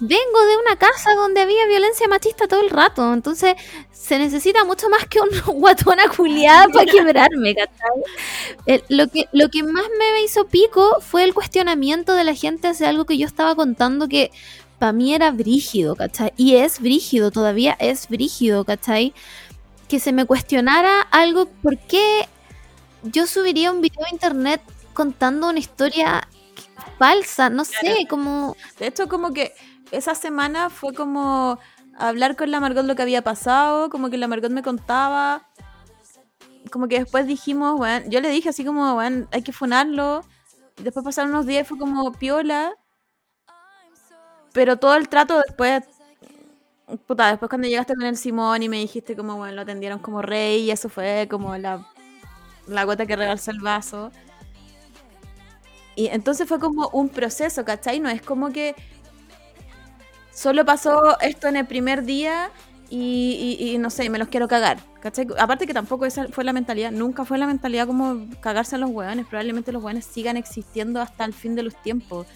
vengo de una casa donde había violencia machista todo el rato. Entonces se necesita mucho más que un guatona culiada para quebrarme, ¿cachai? Lo, que, lo que más me hizo pico fue el cuestionamiento de la gente hacia algo que yo estaba contando que para mí era brígido, ¿cachai? Y es brígido, todavía es brígido, ¿cachai? Que se me cuestionara algo, ¿por qué yo subiría un video a internet contando una historia falsa? No sé, como... De hecho, como que esa semana fue como hablar con la Margot lo que había pasado, como que la Margot me contaba, como que después dijimos, bueno, yo le dije así como, bueno, hay que funarlo. Después pasaron unos días fue como piola. Pero todo el trato después, puta, después cuando llegaste con el Simón y me dijiste como, bueno, lo atendieron como rey y eso fue como la, la gota que rebalsó el vaso. Y entonces fue como un proceso, ¿cachai? No es como que solo pasó esto en el primer día y, y- y no sé, me los quiero cagar. ¿cachai? Aparte que tampoco esa fue la mentalidad, nunca fue la mentalidad como cagarse a los hueones. Probablemente los hueones sigan existiendo hasta el fin de los tiempos.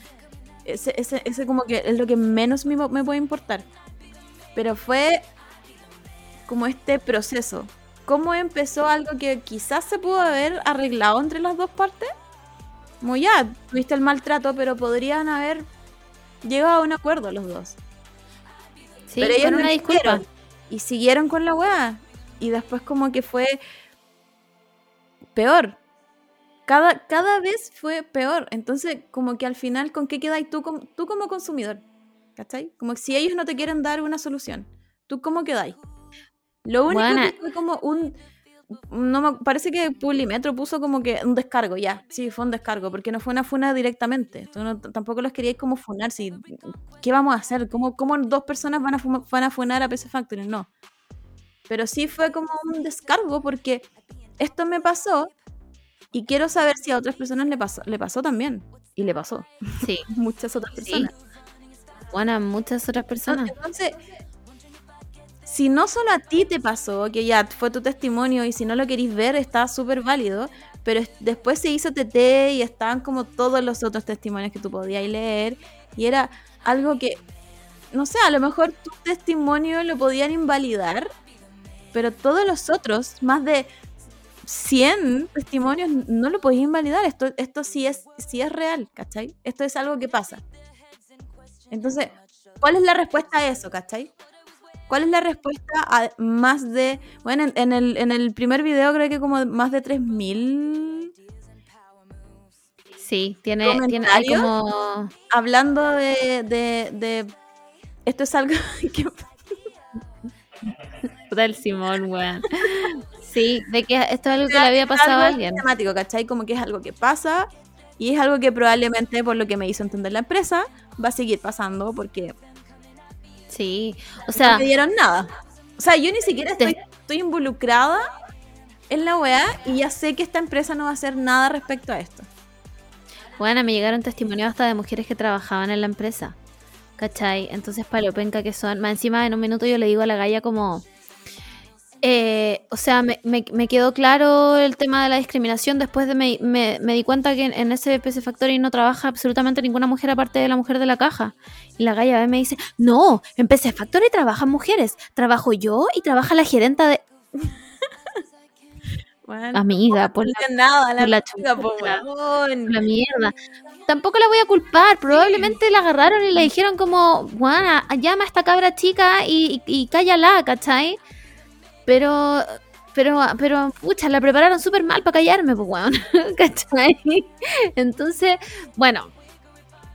Ese, ese, ese como que es lo que menos me, me puede importar. Pero fue como este proceso. ¿Cómo empezó algo que quizás se pudo haber arreglado entre las dos partes? Como ya, tuviste el maltrato, pero podrían haber llegado a un acuerdo los dos. Sí, pero ellos no una disculpa. Y siguieron con la weá. Y después como que fue peor. Cada, cada vez fue peor. Entonces, como que al final, ¿con qué quedáis tú, com- tú como consumidor? ¿Cachai? Como que si ellos no te quieren dar una solución, ¿tú cómo quedáis? Lo único Buena. que fue como un... No me, parece que Publimetro puso como que un descargo, ya. Sí, fue un descargo, porque no fue una funa directamente. No- tampoco los queríais como funar. Si, ¿Qué vamos a hacer? ¿Cómo, cómo dos personas van a, fuma- van a funar a PC Factory? No. Pero sí fue como un descargo porque esto me pasó y quiero saber si a otras personas le pasó, le pasó también. Y le pasó. Sí, Muchas otras Sí. personas. bueno, a muchas otras personas. Entonces, si no solo a ti te pasó, que ya fue tu testimonio y si no lo queréis ver está súper válido, pero es- después se hizo TT y estaban como todos los otros testimonios que tú podías leer y era algo que, no sé, a lo mejor tu testimonio lo podían invalidar, pero todos los otros, más de 100 testimonios, no lo podías invalidar. Esto, esto sí, es, sí es real, ¿cachai? Esto es algo que pasa. Entonces, ¿cuál es la respuesta a eso, cachai? ¿Cuál es la respuesta a más de... Bueno, en, en el, en el primer video creo que como más de 3.000 Sí, tiene, tiene hay como... hablando de, de, de... Esto es algo que... Puta el Simón, weón. Sí, de que esto es algo que le había pasado a alguien. sistemático, ¿cachai? Como que es algo que pasa y es algo que probablemente, por lo que me hizo entender la empresa, va a seguir pasando porque Sí, o no sea, me dieron nada. O sea, yo ni siquiera Te- estoy, estoy involucrada en la weá y ya sé que esta empresa no va a hacer nada respecto a esto. bueno, me llegaron testimonios hasta de mujeres que trabajaban en la empresa. ¿Cachai? Entonces, palopenca que son. Más encima, en un minuto yo le digo a la galla como... eh, o sea, me, me- me quedó claro el tema de la discriminación. Después de me, me- me di cuenta que en, en ese PC Factory no trabaja absolutamente ninguna mujer aparte de la mujer de la caja. Y la galla me dice, no, en PC Factory trabajan mujeres. Trabajo yo y trabaja la gerenta de... Bueno, Amiga, por la, nada, la, por la chica, po, chucha. weón. la mierda. Tampoco la voy a culpar. Probablemente la agarraron y le dijeron como, guana, llama a esta cabra chica y, y, y cállala, ¿cachai? Pero, pero, pero, pucha, la prepararon súper mal para callarme, pues, weón. ¿Cachai? Entonces, bueno,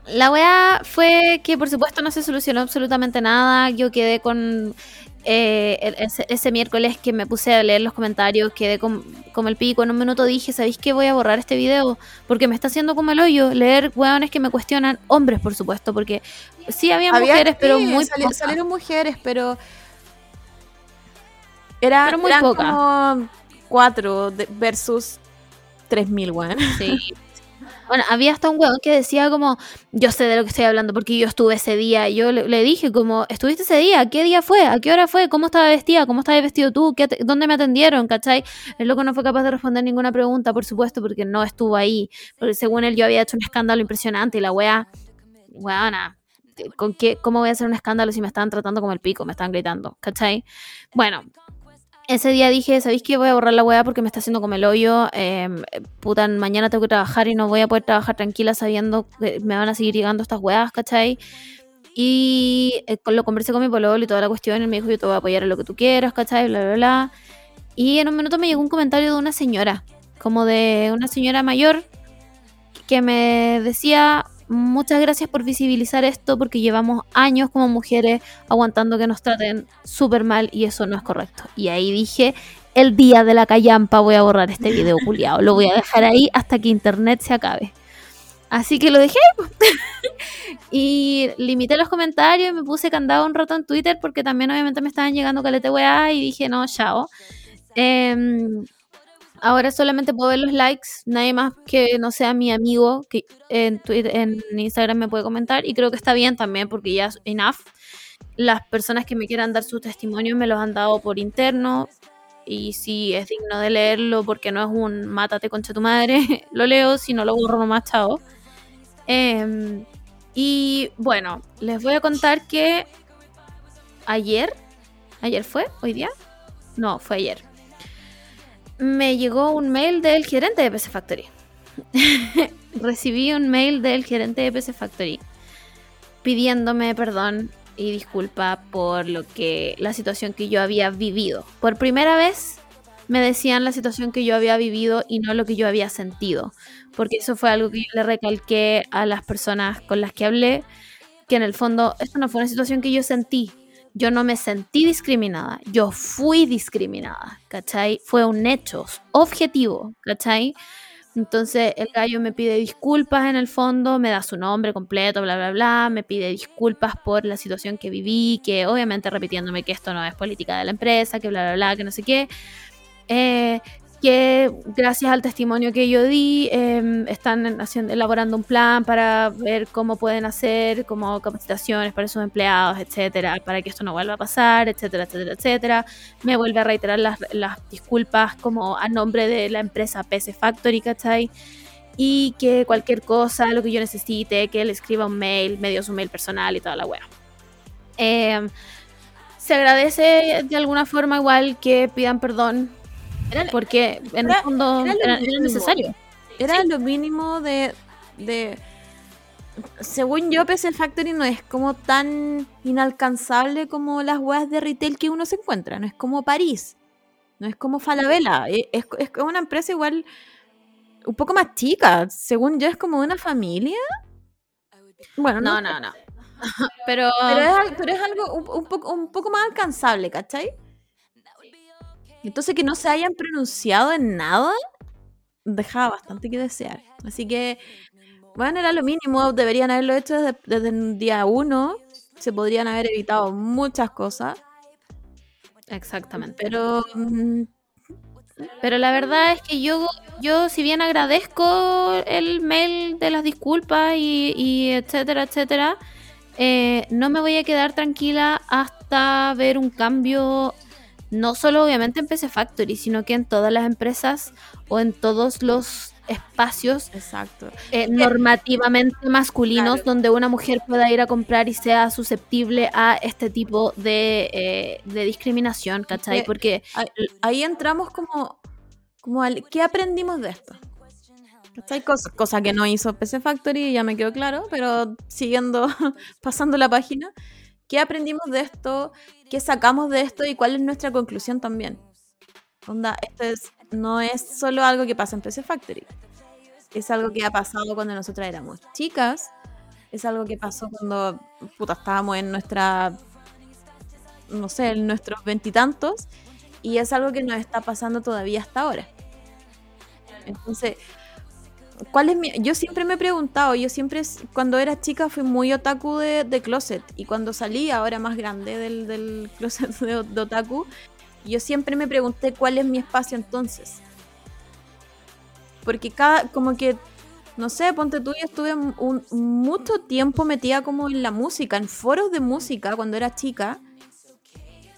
La weá fue que por supuesto no se solucionó absolutamente nada. Yo quedé con eh, ese, miércoles que me puse a leer los comentarios, quedé con, como el pico. En un minuto dije, ¿sabéis qué? Voy a borrar este video porque me está haciendo como el hoyo leer weones que me cuestionan, hombres por supuesto, porque sí había, mujeres, pero muy Salieron mujeres, pero... Era, muy eran como cuatro versus 3.000, weón. Sí. Bueno, había hasta un weón que decía como, yo sé de lo que estoy hablando porque yo estuve ese día. Y yo le, dije como, ¿estuviste ese día? ¿Qué día fue? ¿A qué hora fue? ¿Cómo estaba vestida? ¿Cómo estaba vestido tú? ¿Dónde me atendieron? ¿Cachai? El loco no fue capaz de responder ninguna pregunta, por supuesto, porque no estuvo ahí. Porque según él yo había hecho un escándalo impresionante y la wea, weona, ¿con qué, ¿cómo voy a hacer un escándalo si me estaban tratando como el pico? Me estaban gritando, ¿cachai? Bueno, ese día dije, ¿sabéis qué? Voy a borrar la weá porque me está haciendo como el hoyo. Em, puta, mañana tengo que trabajar y no voy a poder trabajar tranquila sabiendo que me van a seguir llegando estas weas, ¿cachai? Y eh, lo conversé con mi pololo y toda la cuestión. Y me dijo, yo te voy a apoyar en lo que tú quieras, ¿cachai? Bla, bla, bla. Y en un minuto me llegó un comentario de una señora, como de una señora mayor, que me decía, muchas gracias por visibilizar esto porque llevamos años como mujeres aguantando que nos traten súper mal y eso no es correcto. Y ahí dije, el día de la callampa voy a borrar este video culiado, lo voy a dejar ahí hasta que internet se acabe. Así que lo dejé y limité los comentarios, me puse candado un rato en Twitter porque también obviamente me estaban llegando calete weá y dije, no, chao. Eh, Ahora solamente puedo ver los likes, nadie más que no sea mi amigo que en Twitter, en Instagram me puede comentar y creo que está bien también porque ya es enough. Las personas que me quieran dar su testimonio me los han dado por interno y si es digno de leerlo porque no es un mátate concha tu madre, lo leo, si no lo borro nomás chao. Em, y bueno, les voy a contar que ayer, ayer fue, hoy día, no, fue ayer me llegó un mail del gerente de PC Factory. Recibí un mail del gerente de PC Factory pidiéndome perdón y disculpa por lo que la situación que yo había vivido. Por primera vez me decían la situación que yo había vivido y no lo que yo había sentido, porque eso fue algo que yo le recalqué a las personas con las que hablé, que en el fondo esto no fue una situación que yo sentí, yo no me sentí discriminada, yo fui discriminada, ¿cachai? Fue un hecho objetivo, ¿cachai? Entonces el gallo me pide disculpas en el fondo, me da su nombre completo, bla, bla, bla, me pide disculpas por la situación que viví, que obviamente repitiéndome que esto no es política de la empresa, que bla, bla, bla, que no sé qué. Eh, que gracias al testimonio que yo di em, están haciendo, elaborando un plan para ver cómo pueden hacer como capacitaciones para sus empleados, etcétera, para que esto no vuelva a pasar, etcétera, etcétera, etcétera. Me vuelve a reiterar las, las disculpas como a nombre de la empresa PC Factory, ¿cachai? Y que cualquier cosa, lo que yo necesite, que él escriba un mail, me dio su mail personal y toda la wea. Em, se agradece de alguna forma igual que pidan perdón porque en el fondo era, necesario. Era lo mínimo de, de. Según yo, PC Factory no es como tan inalcanzable como las weas de retail que uno se encuentra. No es como París. No es como Falabella. E, es, es, una empresa igual un poco más chica. Según yo, es como una familia. Bueno, no, no, no. pero... Pero, es, pero es algo un, poco, un poco más alcanzable, ¿cachai? Entonces que no se hayan pronunciado en nada dejaba bastante que desear. Así que, bueno, era lo mínimo, deberían haberlo hecho desde, el día uno, se podrían haber evitado muchas cosas. Exactamente. Pero... Mm, pero la verdad es que yo, yo si bien agradezco el mail de las disculpas y, etcétera, etcétera, eh, no me voy a quedar tranquila hasta ver un cambio no solo obviamente en PC Factory, sino que en todas las empresas o en todos los espacios Exacto. Eh, normativamente masculinos donde una mujer pueda ir a comprar y sea susceptible a este tipo de, eh, discriminación, ¿cachai? Porque ahí, entramos como, como al, ¿qué aprendimos de esto? ¿Cachai? Cosa, cosa que no hizo PC Factory, ya me quedó claro, pero siguiendo, pasando la página, ¿qué aprendimos de esto? qué sacamos de esto y cuál es nuestra conclusión también. Onda, esto es, no es solo algo que pasa en PC Factory. Es algo que ha pasado cuando nosotras éramos chicas es algo que pasó cuando puta, estábamos en nuestra, no sé, en nuestros veintitantos, y, es algo que nos está pasando todavía hasta ahora. Entonces, ¿cuál es mi...? Yo siempre me he preguntado, yo siempre, cuando era chica, fui muy otaku de, closet, y cuando salí, ahora más grande del, del closet de otaku, yo siempre me pregunté cuál es mi espacio entonces. Porque cada, como que no sé, ponte tú, yo estuve un, mucho tiempo metida como en la música, en foros de música cuando era chica.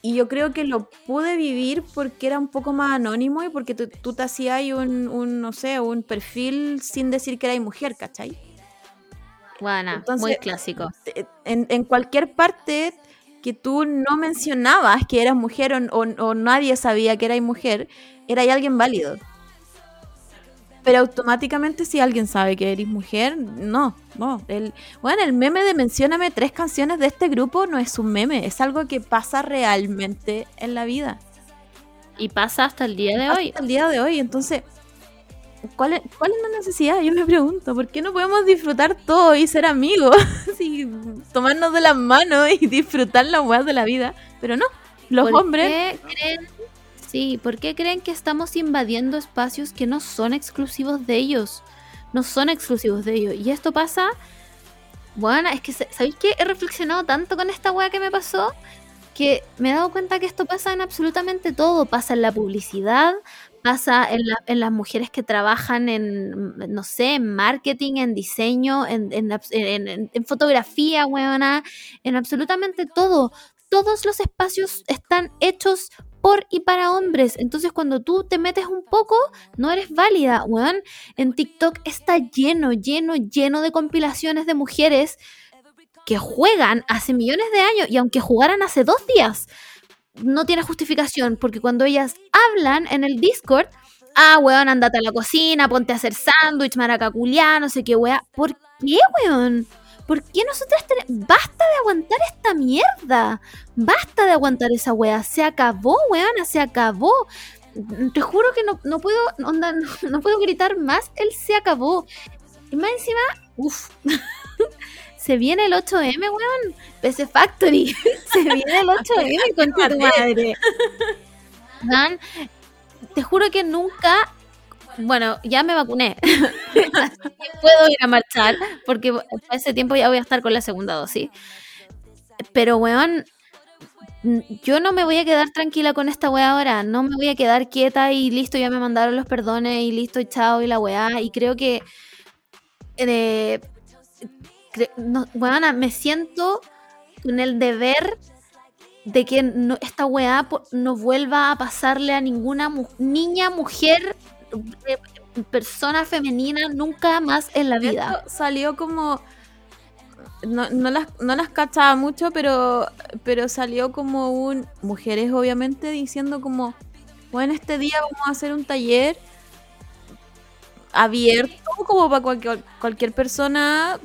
Y yo creo que lo pude vivir porque era un poco más anónimo y porque tú, te hacías un, un, no sé, un perfil sin decir que eras mujer, ¿cachai? Bueno, muy clásico. En, en, cualquier parte que tú no mencionabas que eras mujer o, o, nadie sabía que eras mujer, era alguien válido. Pero automáticamente si alguien sabe que eres mujer, no, no. El, bueno, el meme de mencióname tres canciones de este grupo no es un meme, es algo que pasa realmente en la vida. Y pasa hasta el día de hoy. Hasta el día de hoy, entonces, ¿cuál es, ¿cuál es la necesidad? Yo me pregunto, ¿por qué no podemos disfrutar todo y ser amigos? sí, tomarnos de las manos y disfrutar las weas de la vida. Pero no, los hombres... creen Sí, ¿por qué creen que estamos invadiendo espacios que no son exclusivos de ellos? No son exclusivos de ellos. Y esto pasa. Bueno, es que, ¿sabéis qué? He reflexionado tanto con esta weá que me pasó que me he dado cuenta que esto pasa en absolutamente todo. Pasa en la publicidad, pasa en, las mujeres que trabajan en, no sé, en marketing, en diseño, en, en fotografía, weona, en absolutamente todo. Todos los espacios están hechos por y para hombres. Entonces, cuando tú te metes un poco, no eres válida, weón. En TikTok está lleno, lleno, lleno de compilaciones de mujeres que juegan hace millones de años y aunque jugaran hace dos días, no tiene justificación porque cuando ellas hablan en el Discord, ah, weón, andate a la cocina, ponte a hacer sándwich, maracaculiá, no sé qué, weón. ¿Por qué, weón? ¿Por qué nosotras tenemos... Basta de aguantar esta mierda. Basta de aguantar esa weá. Se acabó, weona, se acabó. Te juro que no, puedo, no, puedo gritar más. Él se acabó. Y más encima, uff. se viene el 8M, weón. PC Factory. se viene el 8M con tu madre. Man, te juro que nunca bueno, ya me vacuné. Puedo ir a marchar porque a ese tiempo ya voy a estar con la segunda dosis. Pero, weón, yo no me voy a quedar tranquila con esta weá ahora. No me voy a quedar quieta y listo, ya me mandaron los perdones y listo, y chao, y la weá. Y creo que. Eh, me siento con el deber de que esta weá no vuelva a pasarle a ninguna niña, mujer persona femenina nunca más en la vida. salió como. No, no, las, no las cachaba mucho, pero, pero salió como un. Mujeres, obviamente, diciendo como. Bueno, este día vamos a hacer un taller abierto, como para cualquier, cualquier persona.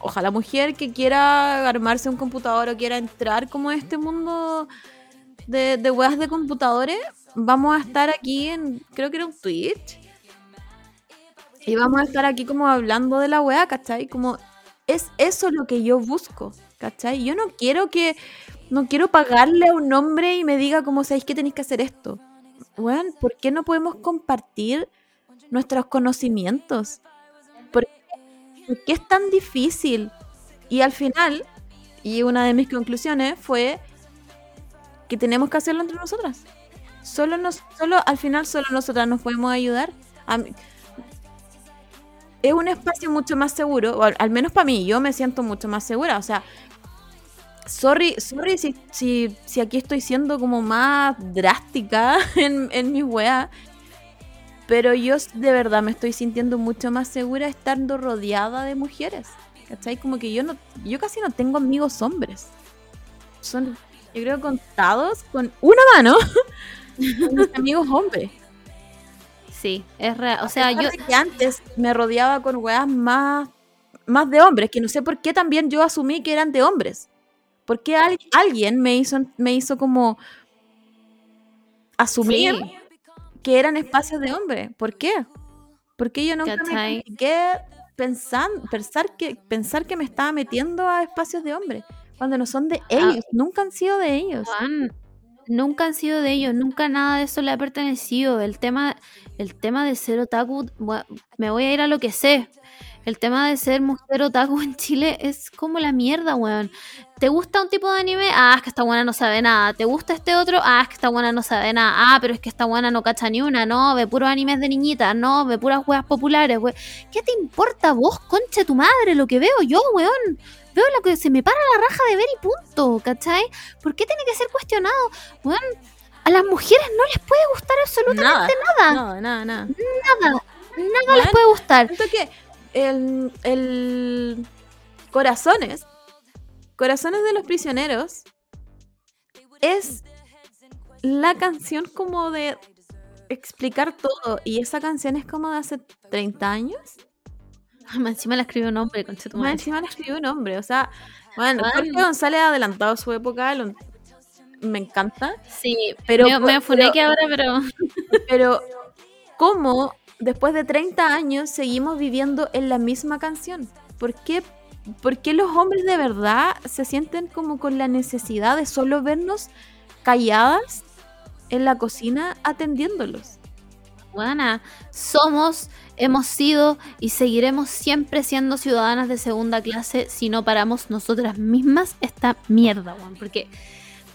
Ojalá mujer que quiera armarse un computador o quiera entrar como a este mundo de, de weas de computadores, vamos a estar aquí en, creo que era un Twitch. Y vamos a estar aquí como hablando de la weá, ¿cachai? Como es eso lo que yo busco, ¿cachai? Yo no quiero que, no quiero pagarle a un hombre y me diga como, ¿sabéis que tenéis que hacer esto? Bueno, ¿por qué no podemos compartir nuestros conocimientos? ¿Por qué es tan difícil? Y al final, y una de mis conclusiones fue que tenemos que hacerlo entre nosotras. Solo, nos, solo al final solo nosotras nos podemos ayudar. es un espacio mucho más seguro, al, menos para mí, yo me siento mucho más segura. O sea, sorry, sorry si, si, si aquí estoy siendo como más drástica en, en mis weas. Pero yo de verdad me estoy sintiendo mucho más segura estando rodeada de mujeres. ¿Cachai? Como que yo no, yo casi no tengo amigos hombres. Son, yo creo, contados con una mano mis amigos hombres. Sí, es real. O sea, yo. Que antes me rodeaba con weas más, más de hombres, que no sé por qué también yo asumí que eran de hombres. Porque alguien me hizo, me hizo como asumir que eran espacios de hombres. ¿Por qué? Porque yo nunca me pensar, pensar, que, pensar que me estaba metiendo a espacios de hombres, cuando no son de ellos, nunca han sido de ellos. Juan, nunca han sido de ellos, nunca nada de eso le ha pertenecido. El tema, el tema de ser otaku, me voy a ir a lo que sé. El tema de ser mujer otaku en Chile es como la mierda, weón. ¿Te gusta un tipo de anime? Ah, es que esta buena no sabe nada. ¿Te gusta este otro? Ah, es que esta buena no sabe nada. Ah, pero es que esta buena no cacha ni una. No, ve puros animes de niñitas. No, ve puras weas populares, we- ¿Qué te importa vos, concha tu madre, lo que veo yo, weón? Veo lo que se me para la raja de ver y punto, ¿cachai? ¿Por qué tiene que ser cuestionado? Weón, a las mujeres no les puede gustar absolutamente Nada, nada. no, nada, nada. Nada. Nada les puede gustar. Que el, el Corazones, Corazones de los Prisioneros, es la canción como de explicar todo. Y esa canción es como de hace 30 años. Más encima la escribió un hombre, concha tu Más madre. encima la escribió un hombre. O sea, bueno. Jorge González ha adelantado su época. lo- me encanta. Sí, Pero- me, me pero- que ahora, pero Pero, ¿cómo después de 30 años seguimos viviendo en la misma canción? ¿Por qué, por qué los hombres de verdad se sienten como con la necesidad de solo vernos calladas en la cocina atendiéndolos? Buena, somos, hemos sido y seguiremos siempre siendo ciudadanas de segunda clase si no paramos nosotras mismas esta mierda, weón. Porque,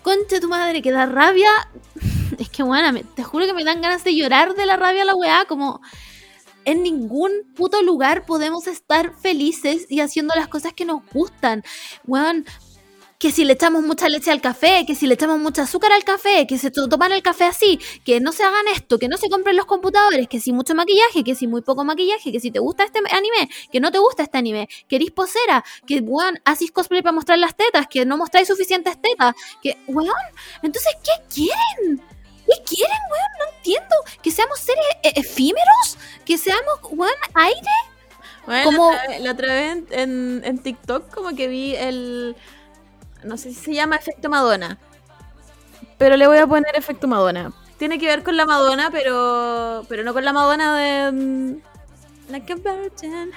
concha tu madre, que da rabia. Es que, buena, te juro que me dan ganas de llorar de la rabia a la weá. Como en ningún puto lugar podemos estar felices y haciendo las cosas que nos gustan. Weón, que si le echamos mucha leche al café, que si le echamos mucha azúcar al café, que se to- toman el café así, que no se hagan esto, que no se compren los computadores, que si mucho maquillaje, que si muy poco maquillaje, que si te gusta este anime, que no te gusta este anime, que eres posera, que weón, haces cosplay para mostrar las tetas, que no mostráis suficientes tetas, que weón, entonces ¿qué quieren? ¿Qué quieren, weón? No entiendo. Que seamos seres e- efímeros, que seamos, weón, aire. Bueno, Como- la, otra vez- en- en TikTok como que vi el... No sé si se llama efecto Madonna. Pero le voy a poner efecto Madonna. Tiene que ver con la Madonna, pero pero no con la Madonna de... Like a virgin.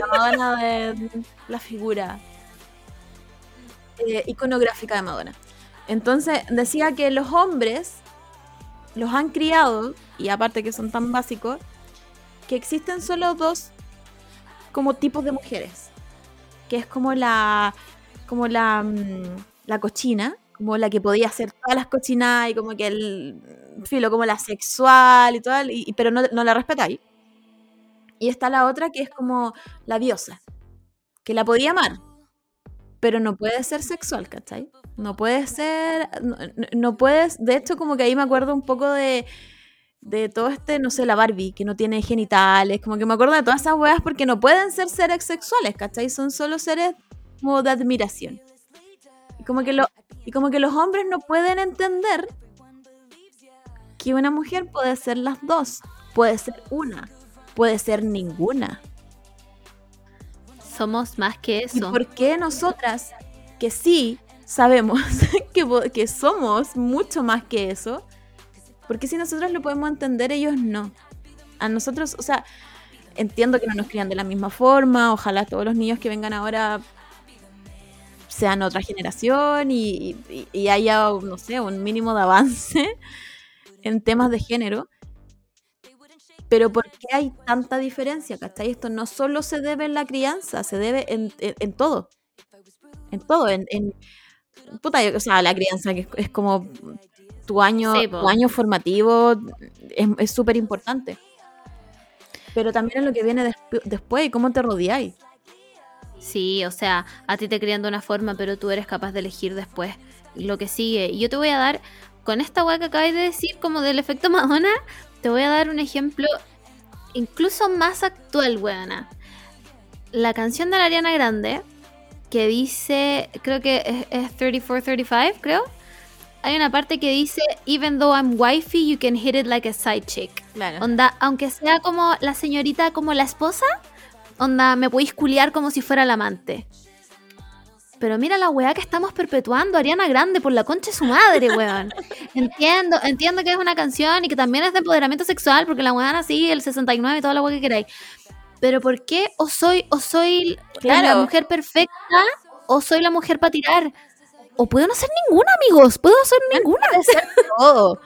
La Madonna de mm, la figura eh, iconográfica de Madonna. Entonces decía que los hombres los han criado, y aparte que son tan básicos, que existen solo dos como tipos de mujeres. Que es como la. Como la. mm, la cochina. Como la que podía hacer todas las cochinas y como que el. filo, como la sexual y todo. Y, pero no, no la respetáis. Y está la otra que es como la diosa. Que la podía amar. Pero no puede ser sexual, ¿cachai? No puede ser. No- no puedes. De hecho, como que ahí me acuerdo un poco de de todo este, no sé, la Barbie, que no tiene genitales, como que me acuerdo de todas esas weas porque no pueden ser seres sexuales, ¿cachai? Son solo seres como de admiración. Y como que, lo, y como que los hombres no pueden entender que una mujer puede ser las dos, puede ser una, puede ser ninguna. Somos más que ¿Y eso. por qué nosotras, que sí sabemos que, que somos mucho más que eso, porque si nosotros lo podemos entender, ellos no? A nosotros, o sea, entiendo que no nos crían de la misma forma, ojalá todos los niños que vengan ahora sean otra generación y, y- y haya, no sé, un mínimo de avance en temas de género. Pero ¿por qué hay tanta diferencia? ¿Cachai? Esto no solo se debe en la crianza, se debe en, en- en todo. En todo. En, en- puta, o sea, la crianza que es, es como tu año, Sí, tu año formativo es súper importante. Pero también en lo que viene despu- después y cómo te rodeáis. Sí, o sea, a ti te crían de una forma, pero tú eres capaz de elegir después lo que sigue. Y yo te voy a dar, con esta weá que acabas de decir, como del efecto Madonna, te voy a dar un ejemplo incluso más actual, weona. La canción de la Ariana Grande, que dice, creo que es, es 3435, creo. Hay una parte que dice, even though I'm wifey, you can hit it like a side chick. Claro. Onda, aunque sea como la señorita, como la esposa, onda, me podéis culiar como si fuera la amante. Pero mira la weá que estamos perpetuando, Ariana Grande, por la concha de su madre, weón. Entiendo, entiendo que es una canción y que también es de empoderamiento sexual, porque la weá así, el 69 y toda la weá que queráis. pero ¿por qué? O soy, o soy la Claro. mujer perfecta, o soy la mujer para tirar. O puedo no ser ninguna, amigos. Puedo ser ninguna. Todo.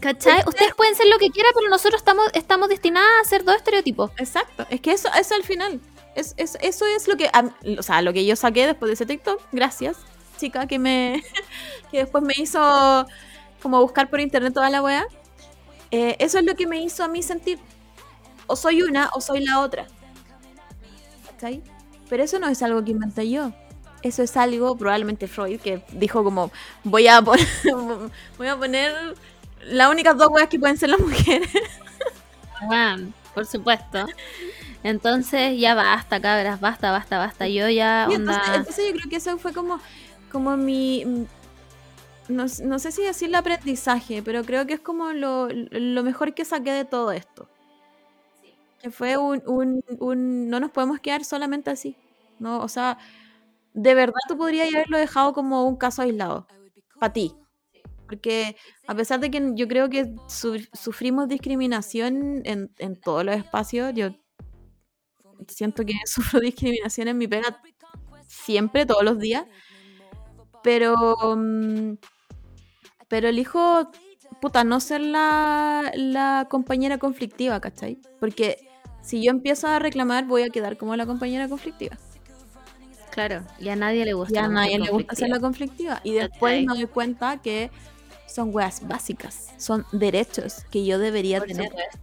¿Cachai? Ustedes pueden ser lo que quieran, pero nosotros estamos, estamos destinadas a ser dos estereotipos. Exacto. Es que eso, eso al final. Es, es- eso es lo que. a- o sea, lo que yo saqué después de ese TikTok. Gracias, chica, que me. que después me hizo como buscar por internet toda la weá. Eh, eso es lo que me hizo a mí sentir. O soy una o soy la otra. ¿Cachai? Pero eso no es algo que inventé yo. Eso es algo, probablemente Freud, que dijo como, voy a poner, voy a poner las únicas dos weas que pueden ser las mujeres. Bueno, por supuesto. Entonces ya basta, cabras, basta, basta, basta. Yo ya onda... entonces, entonces yo creo que eso fue como, como mi, no, sé si decirle aprendizaje, pero creo que es como lo, lo mejor que saqué de todo esto. Que fue un, un, un- no nos podemos quedar solamente así, ¿no? O sea, de verdad tú podrías haberlo dejado como un caso aislado, para ti. Porque a pesar de que yo creo que su- sufrimos discriminación en, en todos los espacios, yo siento que sufro discriminación en mi pega siempre, todos los días. Pero. mm, Pero elijo, puta, no ser la, la compañera conflictiva, ¿cachai? Porque si yo empiezo a reclamar, voy a quedar como la compañera conflictiva. Claro, y a nadie le gusta. Y a nadie le gusta ser la conflictiva. Y después me doy cuenta que son weas básicas, son derechos que yo debería Por tener. supuesto.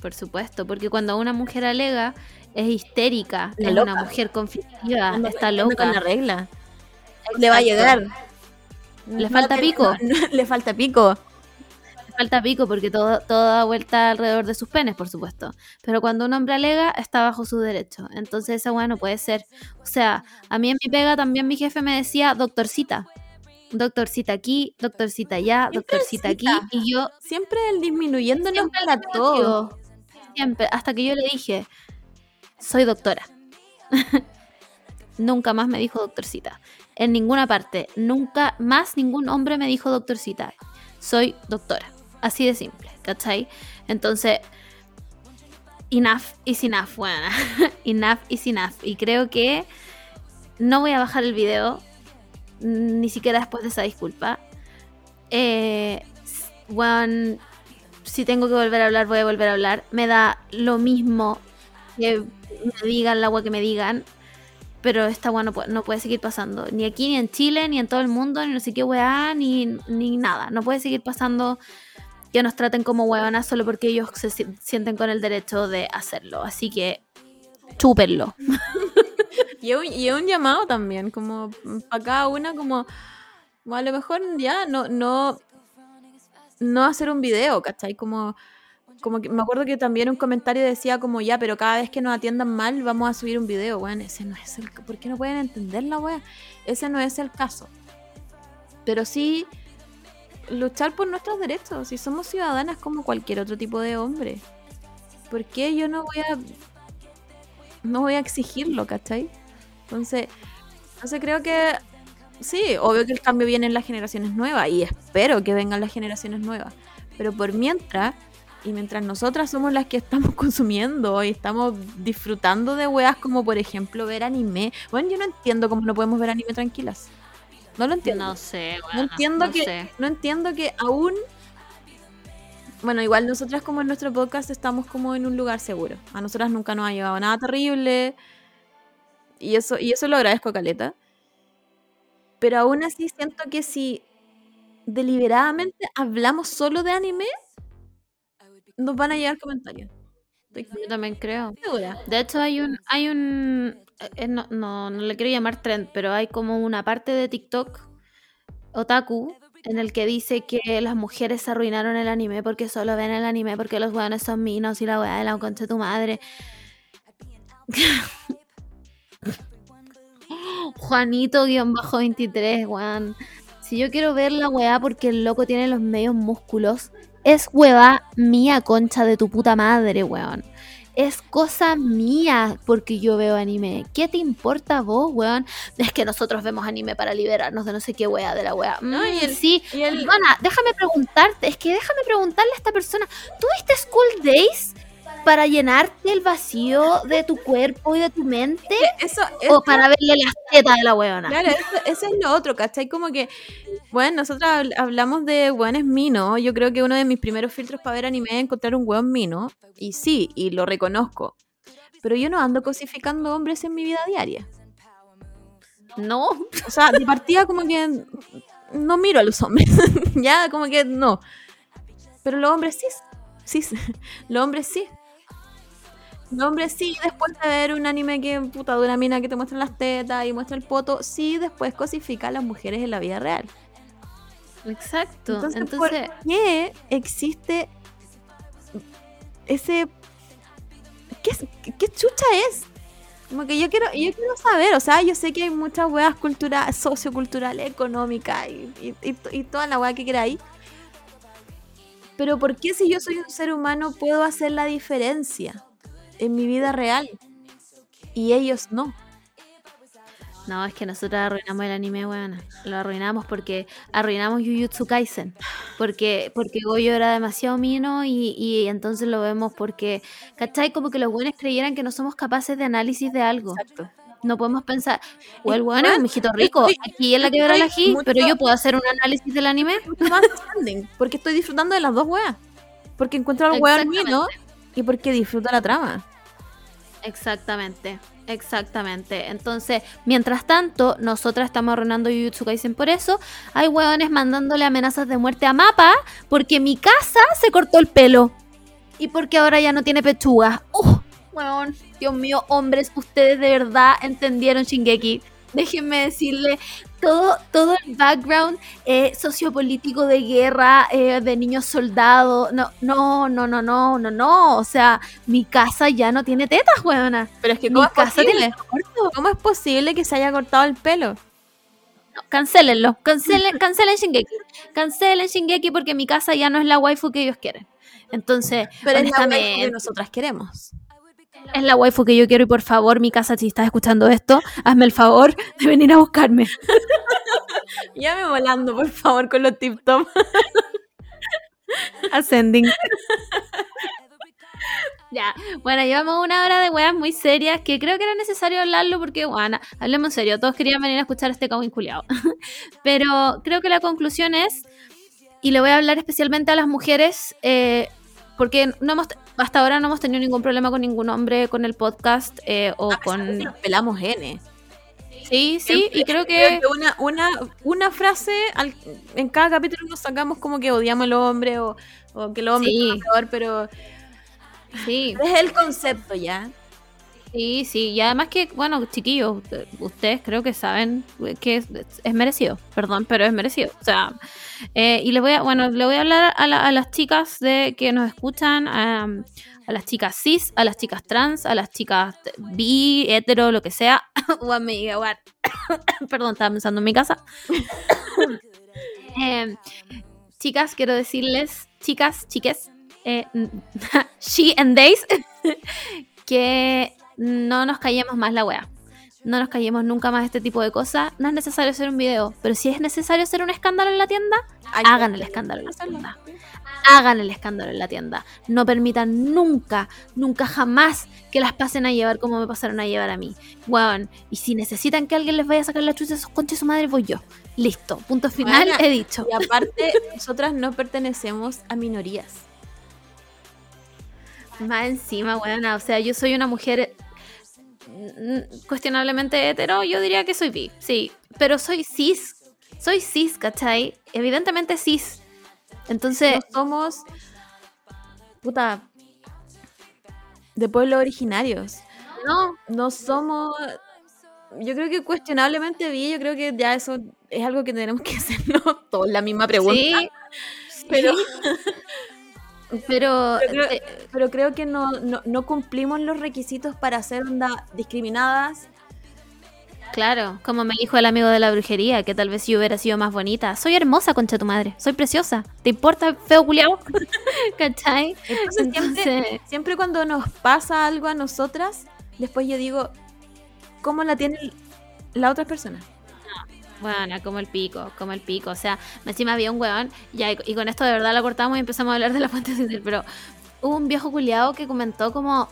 Por supuesto, porque cuando una mujer alega es histérica, La es loca. una mujer conflictiva, está con loca. la regla. Le va a llegar. Le No falta pico. no, le falta pico. Le falta pico porque todo, todo da vuelta alrededor de sus penes, por supuesto. Pero cuando un hombre alega, está bajo su derecho. Entonces esa weá no puede ser. O sea, a mí en mi pega también mi jefe me decía doctorcita. Doctorcita aquí, doctorcita allá, doctorcita aquí. Y yo Siempre el disminuyéndonos Siempre para todo. Siempre, hasta que yo le dije, soy doctora. nunca más me dijo doctorcita. En ninguna parte, nunca más ningún hombre me dijo doctorcita. Soy doctora. Así de simple, ¿cachai? Entonces, enough is enough, bueno. enough is enough. Y creo que no voy a bajar el video, ni siquiera después de esa disculpa. Eh, si tengo que volver a hablar, voy a volver a hablar. Me da lo mismo que me digan la agua que me digan. Pero esta agua no, puede- seguir pasando. Ni aquí, ni en Chile, ni en todo el mundo, ni no sé qué weá, ni, nada. No puede seguir pasando que nos traten como huevonas solo porque ellos se si- sienten con el derecho de hacerlo. Así que, chúpenlo. Y es un, llamado también, como para cada una, como, como a lo mejor ya no, no, no hacer un video, ¿cachai? Como, como que me acuerdo que también un comentario decía como ya, pero cada vez que nos atiendan mal vamos a subir un video, weón, ese no es el, ¿por qué no pueden entender la weá? Ese no es el caso. Pero sí luchar por nuestros derechos, si somos ciudadanas como cualquier otro tipo de hombre. ¿Por qué yo no voy a no voy a exigirlo, ¿cachai? Entonces, entonces creo que sí, obvio que el cambio viene en las generaciones nuevas y espero que vengan las generaciones nuevas. Pero por mientras, y mientras nosotras somos las que estamos consumiendo y estamos disfrutando de weas como por ejemplo ver anime, bueno, yo no entiendo cómo no podemos ver anime tranquilas. No lo entiendo. No sé, No weona, entiendo no que sé. no entiendo que aún bueno, igual nosotras como en nuestro podcast estamos como en un lugar seguro. A nosotras nunca nos ha llegado nada terrible. Y eso y eso lo agradezco caleta. Pero aún así siento que si deliberadamente hablamos solo de anime, nos van a llegar comentarios. Yo también creo. segura. De hecho, hay un, hay un, eh, no, no, no le quiero llamar trend, pero hay como una parte de TikTok, otaku, en el que dice que las mujeres se arruinaron el anime porque solo ven el anime porque los weones son minos y la weá de la concha de tu madre. Juanito-23, weón. Si yo quiero ver la weá porque el loco tiene los medios músculos, es hueva mía, concha de tu puta madre, weón. Es cosa mía porque yo veo anime. ¿Qué te importa a vos, weón? Es que nosotros vemos anime para liberarnos de no sé qué weá de la weá. No, y Mm, el- sí, y el- Ivana, déjame preguntarte, es que déjame preguntarle a esta persona, ¿tú viste School Days? Para llenarte el vacío de tu cuerpo y de tu mente Eso, o eso- para verle las tetas de la huevona. Claro, eso, eso es lo otro, ¿cachai? Como que, bueno, nosotros habl- hablamos de hueones mino. Yo creo que uno de mis primeros filtros para ver anime es encontrar un hueón mino. Y sí, y lo reconozco. Pero yo no ando cosificando hombres en mi vida diaria. No, O sea, de partida como que no miro a los hombres. ya, como que no. Pero los hombres sí. Sí, los hombres sí. Los hombres sí, después de ver un anime que, puta, de una mina que te muestra las tetas y muestra el poto, sí, después cosifica a las mujeres en la vida real. exacto. Entonces, Entonces, ¿por qué existe ese... ¿Qué, chucha es? Como que yo quiero, yo quiero saber, o sea, yo sé que hay muchas weas culturales, socioculturales, económicas y, y, y- y toda la wea que queráis. Pero ¿por qué si yo soy un ser humano puedo hacer la diferencia en mi vida real? Y ellos no. no, es que nosotros arruinamos el anime, weona. Lo arruinamos porque arruinamos Jujutsu Kaisen. Porque, porque Goyo era demasiado mino y, y entonces lo vemos porque, ¿cachai? Como que los buenos creyeran que no somos capaces de análisis de algo. Exacto. No podemos pensar, o el bueno es un weón, mijito rico, aquí es la que verá la mucho- pero yo puedo hacer un análisis del anime. mucho más porque estoy disfrutando de las dos weas. Porque encuentro al weón mío y porque disfruto la trama. Exactamente, exactamente. Entonces, mientras tanto, nosotras estamos arruinando Jujutsu Kaisen por eso. Hay hueones mandándole amenazas de muerte a Mapa porque mi casa se cortó el pelo. Y porque ahora ya no tiene pechuga. ¡Uh! Hueón, Dios mío, hombres, ustedes de verdad entendieron Shingeki. Déjenme decirle, todo, todo el background eh, sociopolítico de guerra, eh, de niños soldados, no, no, no, no, no, no, no. O sea, mi casa ya no tiene tetas, huevona. Pero es que Mi ¿cómo es casa tiene posible? ¿Cómo es posible que se haya cortado el pelo? No, cancélenlo, cancelen, cancelen Shingeki. Cancelen Shingeki porque mi casa ya no es la waifu que ellos quieren. Entonces, Pero es la waifu que nosotras queremos. Es la waifu que yo quiero y por favor, mi casa, si estás escuchando esto, hazme el favor de venir a buscarme. Llame volando, por favor, con los tip top. Ascending. Ya, bueno, llevamos una hora de weas muy serias que creo que era necesario hablarlo porque, bueno, hablemos en serio, todos querían venir a escuchar este cabo inculiado. Pero creo que la conclusión es, y le voy a hablar especialmente a las mujeres, eh, porque no hemos, hasta ahora no hemos tenido ningún problema con ningún hombre con el podcast eh, o con... Nos pelamos N. Sí, sí, y creo que... una, una, una frase al- en cada capítulo nos sacamos como que odiamos al hombre o, o que el hombre Sí. es peor, pero Sí, es el concepto ya. Sí, sí, y además que, bueno, chiquillos, eh, ustedes creo que saben que es, merecido, perdón, pero es merecido. O sea, eh, y les voy a, bueno, le voy a hablar a, la- las chicas de que nos escuchan, a, las chicas cis, a las chicas trans, a las chicas bi, hetero, lo que sea. perdón, estaba pensando en mi casa. Eh, chicas, quiero decirles, chicas, chiques, eh, she and days, que no nos callemos más la wea. No nos callemos nunca más este tipo de cosas. No es necesario hacer un video, pero si es necesario hacer un escándalo en la tienda, hagan el escándalo en la tienda. Hagan el escándalo en la tienda. No permitan nunca, nunca jamás que las pasen a llevar como me pasaron a llevar a mí. Weón, y si necesitan que alguien les vaya a sacar la chucha de sus conchas su madre, voy yo. Listo, punto final, he dicho. Y aparte, nosotras no pertenecemos a minorías. Más encima, weona, o sea, yo soy una mujer cuestionablemente hetero, yo diría que soy bi, sí, pero soy cis, soy cis, ¿cachai? Evidentemente cis. Entonces, no somos puta de pueblos originarios. no, No somos yo creo que cuestionablemente vi, yo creo que ya eso es algo que tenemos que hacernos todos la misma pregunta. sí, pero, pero, pero, creo, eh, pero creo que no, no, no cumplimos los requisitos para ser onda discriminadas. claro, como me dijo el amigo de la brujería, que tal vez yo hubiera sido más bonita. Soy hermosa, concha tu madre, soy preciosa. ¿Te importa, feo culiao? ¿Cachai? Entonces, siempre, siempre cuando nos pasa algo a nosotras, después yo digo, ¿cómo la tiene la otra persona? Bueno, como el pico, como el pico. O sea, encima había un weón, ya, y con esto de verdad la cortamos y empezamos a hablar de la fuente sutil, pero hubo un viejo culiado que comentó como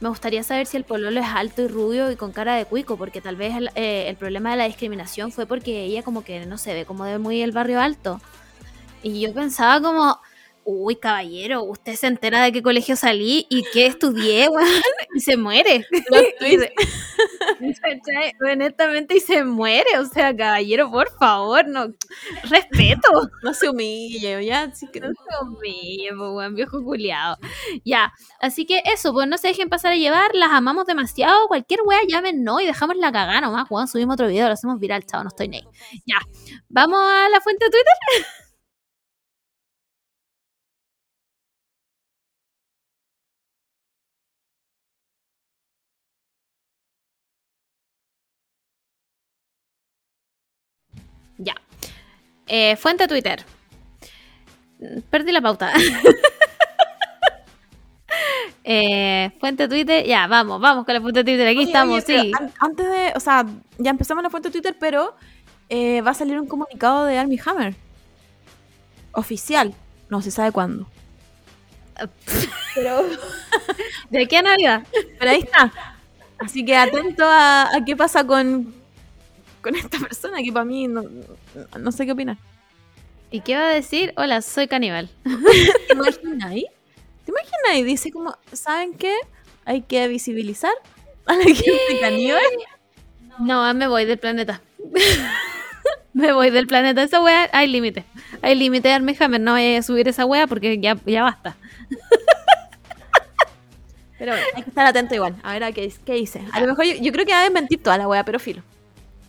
me gustaría saber si el pololo es alto y rubio y con cara de cuico, porque tal vez el, eh, el problema de la discriminación fue porque ella como que no se ve como de muy el barrio alto. Y yo pensaba como, uy, caballero, usted se entera de qué colegio salí y qué estudié, weón, y se muere. Y se- ¿cachai? Honestamente, y se muere. O sea, caballero, por favor, no. Respeto. No se humille, ya. Así que... No se humille, weón, viejo culiado. Ya, así que eso, pues no se dejen pasar a llevar, las amamos demasiado. Cualquier wea llamen no y dejamos la cagada nomás, weón. Subimos otro video, lo hacemos viral, chao, no estoy ni. Ya, vamos a la fuente de Twitter. Ya. Eh, fuente Twitter. Perdí la pauta. Eh, fuente Twitter, ya, vamos, vamos con la fuente Twitter. Aquí Oye, estamos, oye, sí. an- antes de, o sea, ya empezamos la fuente Twitter, pero eh, va a salir un comunicado de Army Hammer. Oficial. No se sabe cuándo. Pero, ¿De qué Navidad? pero ahí está. Así que atento a, a qué pasa con, con esta persona que para mí no, no sé qué opinar. ¿Y qué va a decir? Hola, soy caníbal. ¿Te imaginas ahí? ¿Te imaginas? Y dice como, ¿saben qué? Hay que visibilizar a la gente caníbal. No, me voy del planeta. me voy del planeta. Esa wea, hay límite. Hay límite, Armie Hammer. No voy a subir esa wea porque ya, ya basta. Pero bueno, hay que estar atento igual. A ver a qué, qué dice. A lo mejor yo, yo creo que va a toda la wea, pero filo.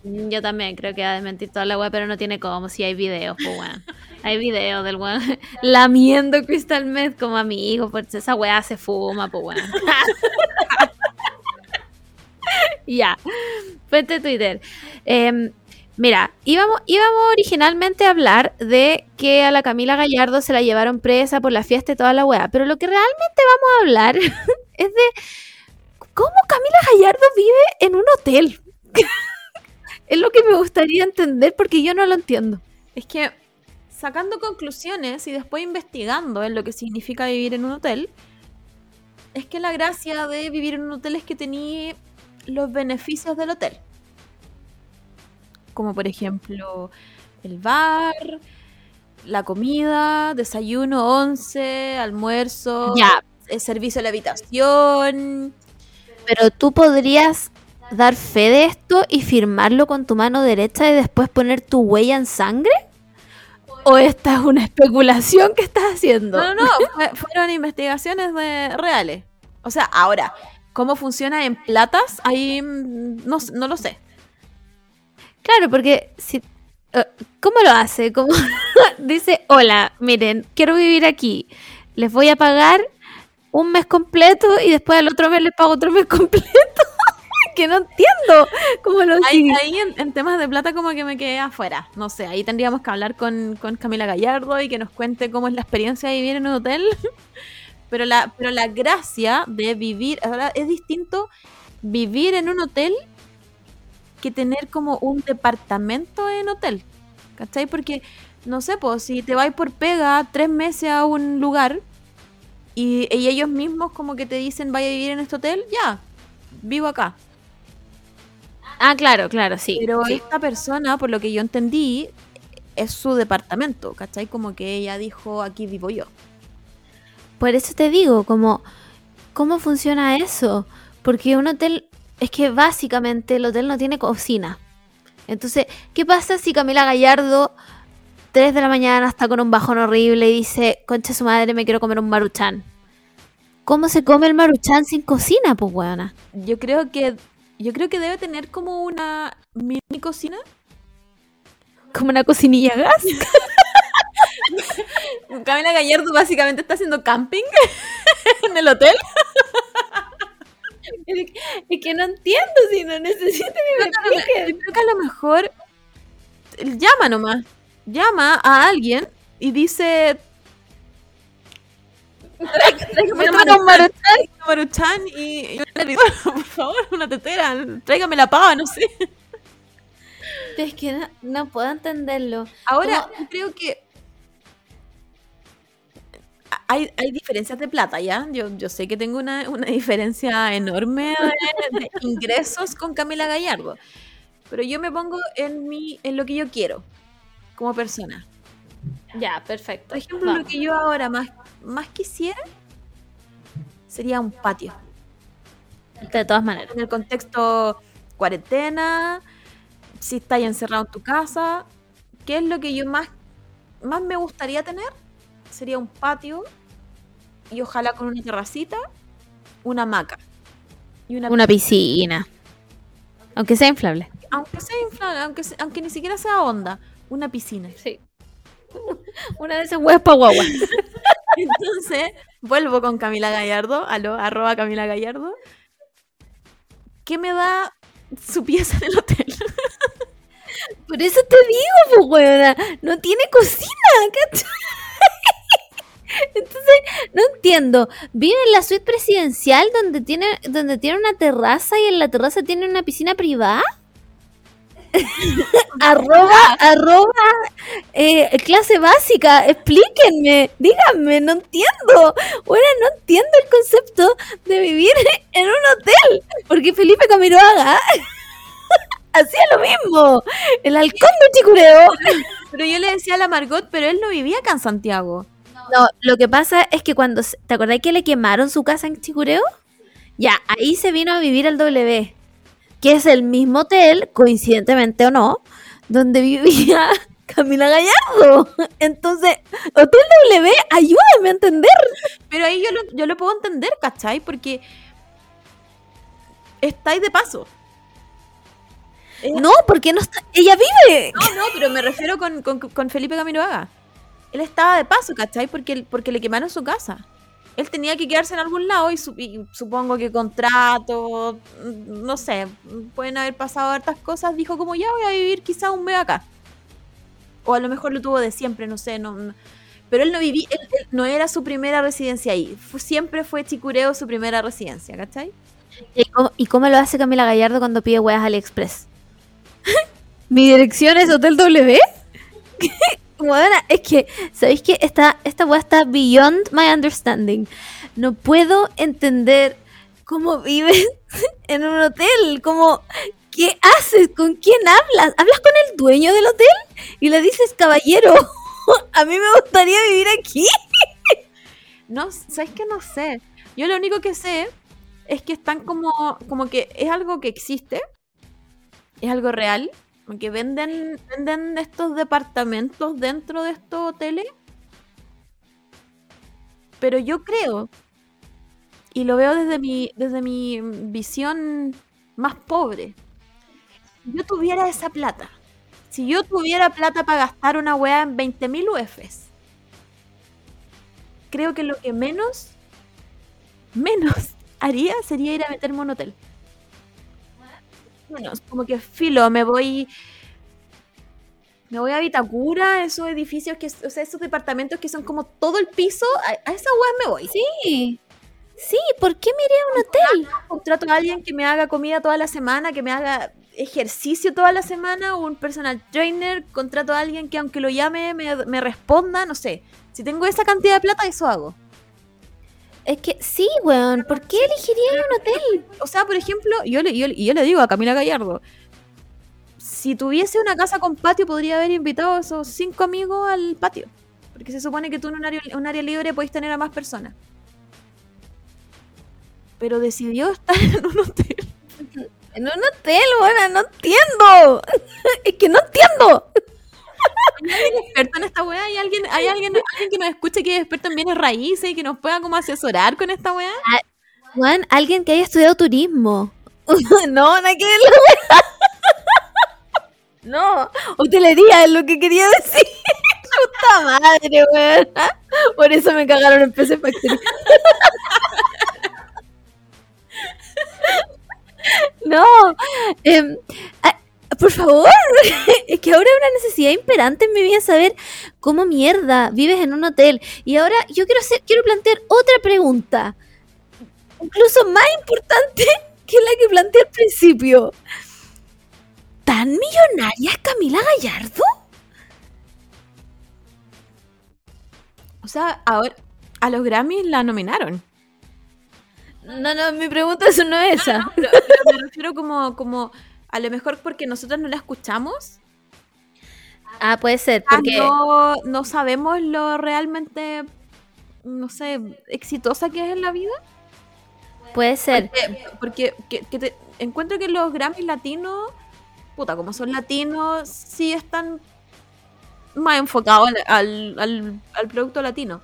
Mm, Yo también creo que ha de mentir toda la wea, pero no tiene como si hay videos, pues weón. Hay videos del weón lamiendo Crystal Meth como amigo, pues esa wea se fuma, pues weón. ya. Fuente Twitter. Em, mira, íbamos, íbamos originalmente a hablar de que a la Camila Gallardo se la llevaron presa por la fiesta y toda la wea, pero lo que realmente vamos a hablar es de cómo Camila Gallardo vive en un hotel. Es lo que me gustaría entender porque yo no lo entiendo. Es que sacando conclusiones y después investigando en lo que significa vivir en un hotel, es que la gracia de vivir en un hotel es que tenía los beneficios del hotel. Como por ejemplo el bar, la comida, desayuno, once, almuerzo, Ya, el servicio de la habitación. pero tú podrías dar fe de esto y firmarlo con tu mano derecha y después poner tu huella en sangre? ¿O esta es una especulación que estás haciendo? No, no, no, fue- fueron investigaciones de, reales. O sea, ahora, ¿cómo funciona en platas? Ahí mm, no, no lo sé. Claro, porque si eh, ¿cómo lo hace? ¿Cómo dice, "Hola, miren, quiero vivir aquí. Les voy a pagar un mes completo y después al otro mes les pago otro mes completo." Que no entiendo cómo lo Ahí, ahí en, en temas de plata como que me quedé afuera. No sé, ahí tendríamos que hablar con, con Camila Gallardo y que nos cuente cómo es la experiencia de vivir en un hotel. Pero la, pero la gracia de vivir, ahora es distinto vivir en un hotel que tener como un departamento en hotel. ¿Cachai? Porque, no sé, pues si te vas por pega tres meses a un lugar y, y ellos mismos como que te dicen vaya a vivir en este hotel, ya, vivo acá. Ah, claro, claro, sí. Pero sí. esta persona, por lo que yo entendí, es su departamento, ¿cachai? Como que ella dijo, aquí vivo yo. Por eso te digo, como, ¿cómo funciona eso? Porque un hotel, es que básicamente el hotel no tiene cocina. Entonces, ¿qué pasa si Camila Gallardo, 3 de la mañana, está con un bajón horrible y dice, concha su madre, me quiero comer un maruchan? ¿Cómo se come el maruchan sin cocina, pues, weona? Yo creo que yo creo que debe tener como una mini cocina. Como una cocinilla gas. Camila Gallardo básicamente está haciendo camping en el hotel. Es que no entiendo si no necesito ni me creo que a lo mejor llama nomás. Llama a alguien y dice Tráigame un maruchan. maruchan y, y por favor, una tetera, tráigame la pava, no sé. Es que no, no puedo entenderlo. Ahora, creo que. hay, hay diferencias de plata, ¿ya? Yo, yo sé que tengo una, una diferencia enorme de, de ingresos con Camila Gallardo. Pero yo me pongo en, mi, en lo que yo quiero como persona. Ya, perfecto. Por ejemplo, lo que yo ahora más, más quisiera sería un patio. De todas maneras. En el contexto cuarentena, si estás encerrado en tu casa, ¿qué es lo que yo más, más me gustaría tener? Sería un patio y ojalá con una terracita, una hamaca. Y una, Una piscina. Aunque sea inflable. aunque sea inflable, aunque, aunque ni siquiera sea onda, una piscina. Sí. Una de esas huevas pa' guagua. Entonces, vuelvo con Camila Gallardo, aló, arroba Camila Gallardo. ¿Qué me da su pieza en el hotel? Por eso te digo, pues. No tiene cocina, ¿cachai? Entonces, no entiendo. Vive en la suite presidencial donde tiene, donde tiene una terraza y en la terraza tiene una piscina privada. arroba, arroba, eh, clase básica. Explíquenme, díganme, no entiendo. Bueno, no entiendo el concepto de vivir en un hotel. Porque Felipe Camiroaga hacía lo mismo. El halcón de Chicureo. Pero yo le decía a la Margot, pero él no vivía acá en Santiago. No, lo que pasa es que cuando. ¿Te acordás que le quemaron su casa en Chicureo? Ya, ahí se vino a vivir al W. Que es el mismo hotel, coincidentemente o no, donde vivía Camila Gallardo. Entonces, Hotel W, ayúdame a entender. Pero ahí yo lo, yo lo puedo entender, ¿cachai? Porque estáis de paso. No, porque no está. Ella vive. No, no, pero me refiero con, con, con Felipe Camiroaga. Él estaba de paso, ¿cachai? Porque, porque le quemaron su casa. Él tenía que quedarse en algún lado y, su- y supongo que contrato, no sé, pueden haber pasado hartas cosas. Dijo como ya voy a vivir quizá un mes acá. O a lo mejor lo tuvo de siempre, no sé. No, Pero él no vivía, él, no era su primera residencia ahí. Siempre fue Chicureo su primera residencia, ¿cachai? ¿Y cómo, y cómo lo hace Camila Gallardo cuando pide weas AliExpress? Mi dirección es Hotel W. Bueno, es que, ¿sabéis que esta, esta wea está beyond my understanding? No puedo entender cómo vives en un hotel. Como, ¿qué haces? ¿Con quién hablas? ¿Hablas con el dueño del hotel? Y le dices, caballero, a mí me gustaría vivir aquí. No, ¿sabes qué? No sé. Yo lo único que sé es que están como, como que es algo que existe, es algo real, que venden, venden estos departamentos dentro de estos hoteles. Pero yo creo, y lo veo desde mi, desde mi visión más pobre, si yo tuviera esa plata, si yo tuviera plata para gastar una weá en 20.000 UFs, creo que lo que menos, menos haría sería ir a meterme a un hotel. Menos, como que filo, me voy. Me voy a Vitacura, esos edificios que, o sea, esos departamentos que son como todo el piso, a, a esa weá me voy. Sí. Sí, ¿por qué me iría a un hotel? Contrato a alguien que me haga comida toda la semana, que me haga ejercicio toda la semana, un personal trainer, contrato a alguien que aunque lo llame me, me responda, no sé. Si tengo esa cantidad de plata, eso hago. Es que sí, weón. ¿Por qué elegiría un hotel? O sea, por ejemplo, yo le, yo, le digo a Camila Gallardo, si tuviese una casa con patio, podría haber invitado a esos cinco amigos al patio. Porque se supone que tú en un área, un área libre podéis tener a más personas. Pero decidió estar en un hotel. En un hotel, weón, no entiendo. es que no entiendo. ¿Hay alguien experto en esta weá? ¿Hay alguien, hay alguien, alguien que nos escuche que es experto en bienes raíces y que nos pueda como asesorar con esta weá? Juan, alguien que haya estudiado turismo. no, nada que la. No, hotelería es lo que quería decir. Puta madre, weón. Por eso me cagaron en PC Factory. no, em, ah, por favor, es que ahora es una necesidad imperante en mi vida saber cómo mierda vives en un hotel. Y ahora yo quiero hacer, quiero plantear otra pregunta incluso más importante que la que planteé al principio. ¿Tan millonaria es Camila Gallardo? O sea, ahora, a los Grammys la nominaron. No, no, mi pregunta eso no es esa. Pero, pero me refiero como, como a lo mejor porque nosotros no la escuchamos. Ah, puede ser, ah, porque No, no sabemos lo realmente, no sé, exitosa que es en la vida. puede ser. Porque, porque que- que te- encuentro que los Grammys latinos, puta, como son latinos, sí están más enfocados al, al, al- al producto latino.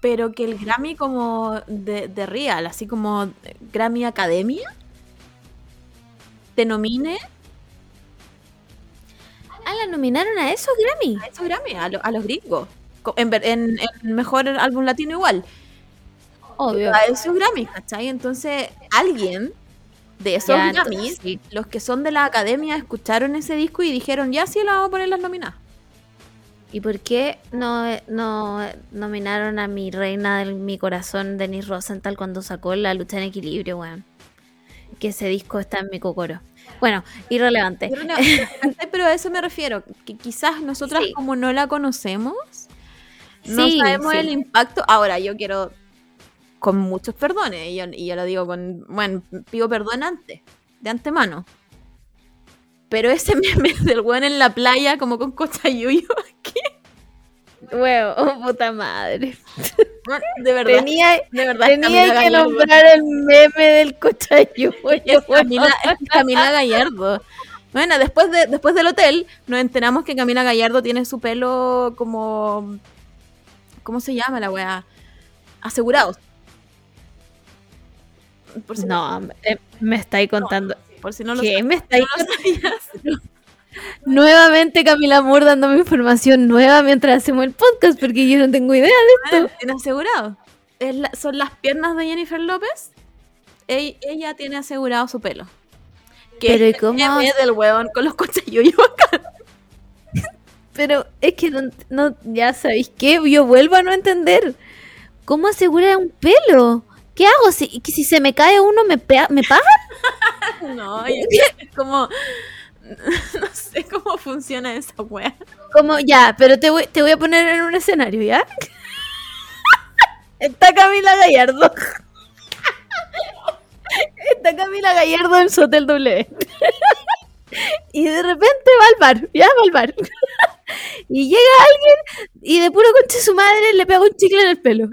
Pero que el Grammy como de, de Real, así como Grammy Academia, te nomine Ah, la nominaron a esos Grammy. a esos Grammy, a, lo- a los gringos. En, ver- en, en mejor álbum latino igual. Obvio. A esos Grammys, ¿cachai? Entonces, alguien de esos Ya, Grammys, entonces, sí. los que son de la academia, escucharon ese disco y dijeron, ya sí, la vamos a poner las nominadas. ¿Y por qué no, no nominaron a mi reina de mi corazón, Denise Rosenthal, cuando sacó La lucha en equilibrio, weón? Que ese disco está en mi cocoro. Bueno, irrelevante. Pero, no, ¿cachai? Pero a eso me refiero, que quizás nosotras Sí. como no la conocemos, no Sí, sabemos sí. el impacto. Ahora, yo quiero, con muchos perdones, y yo, y yo lo digo con, bueno, pido perdón antes, de antemano. Pero ese meme del weón en la playa, como con cochayuyo, Huevo, oh, puta madre. de verdad, Tenía, de verdad, es tenía Camila que Gallardo. nombrar el meme del cochayuyo. Es Camila, es Camila Gallardo. Bueno, después, de, después del hotel nos enteramos que Camila Gallardo tiene su pelo como... ¿Cómo se llama la weá? Asegurados. Por si No, eh, me estáis contando. por si no lo ¿Qué me estáis no sabías. Nuevamente Camila Moore dándome información nueva mientras hacemos el podcast, porque yo no tengo idea de esto. tiene asegurado. Es la- son las piernas de Jennifer López. Ella, tiene asegurado su pelo. Que Pero, ¿y es cómo? del huevón con los cochayuyos acá. Pero es que no, no- ya sabéis qué, yo vuelvo a no entender. ¿Cómo asegurar un pelo? ¿Qué hago? Si, si se me cae uno, ¿me, ¿me pagan? No, es como... No sé cómo funciona esa wea. Como ya, pero te voy, te voy a poner en un escenario, ¿ya? Está Camila Gallardo. Está Camila Gallardo en su hotel W. Y de repente va al bar, ya va al bar. Y llega alguien y de puro conche su madre le pega un chicle en el pelo.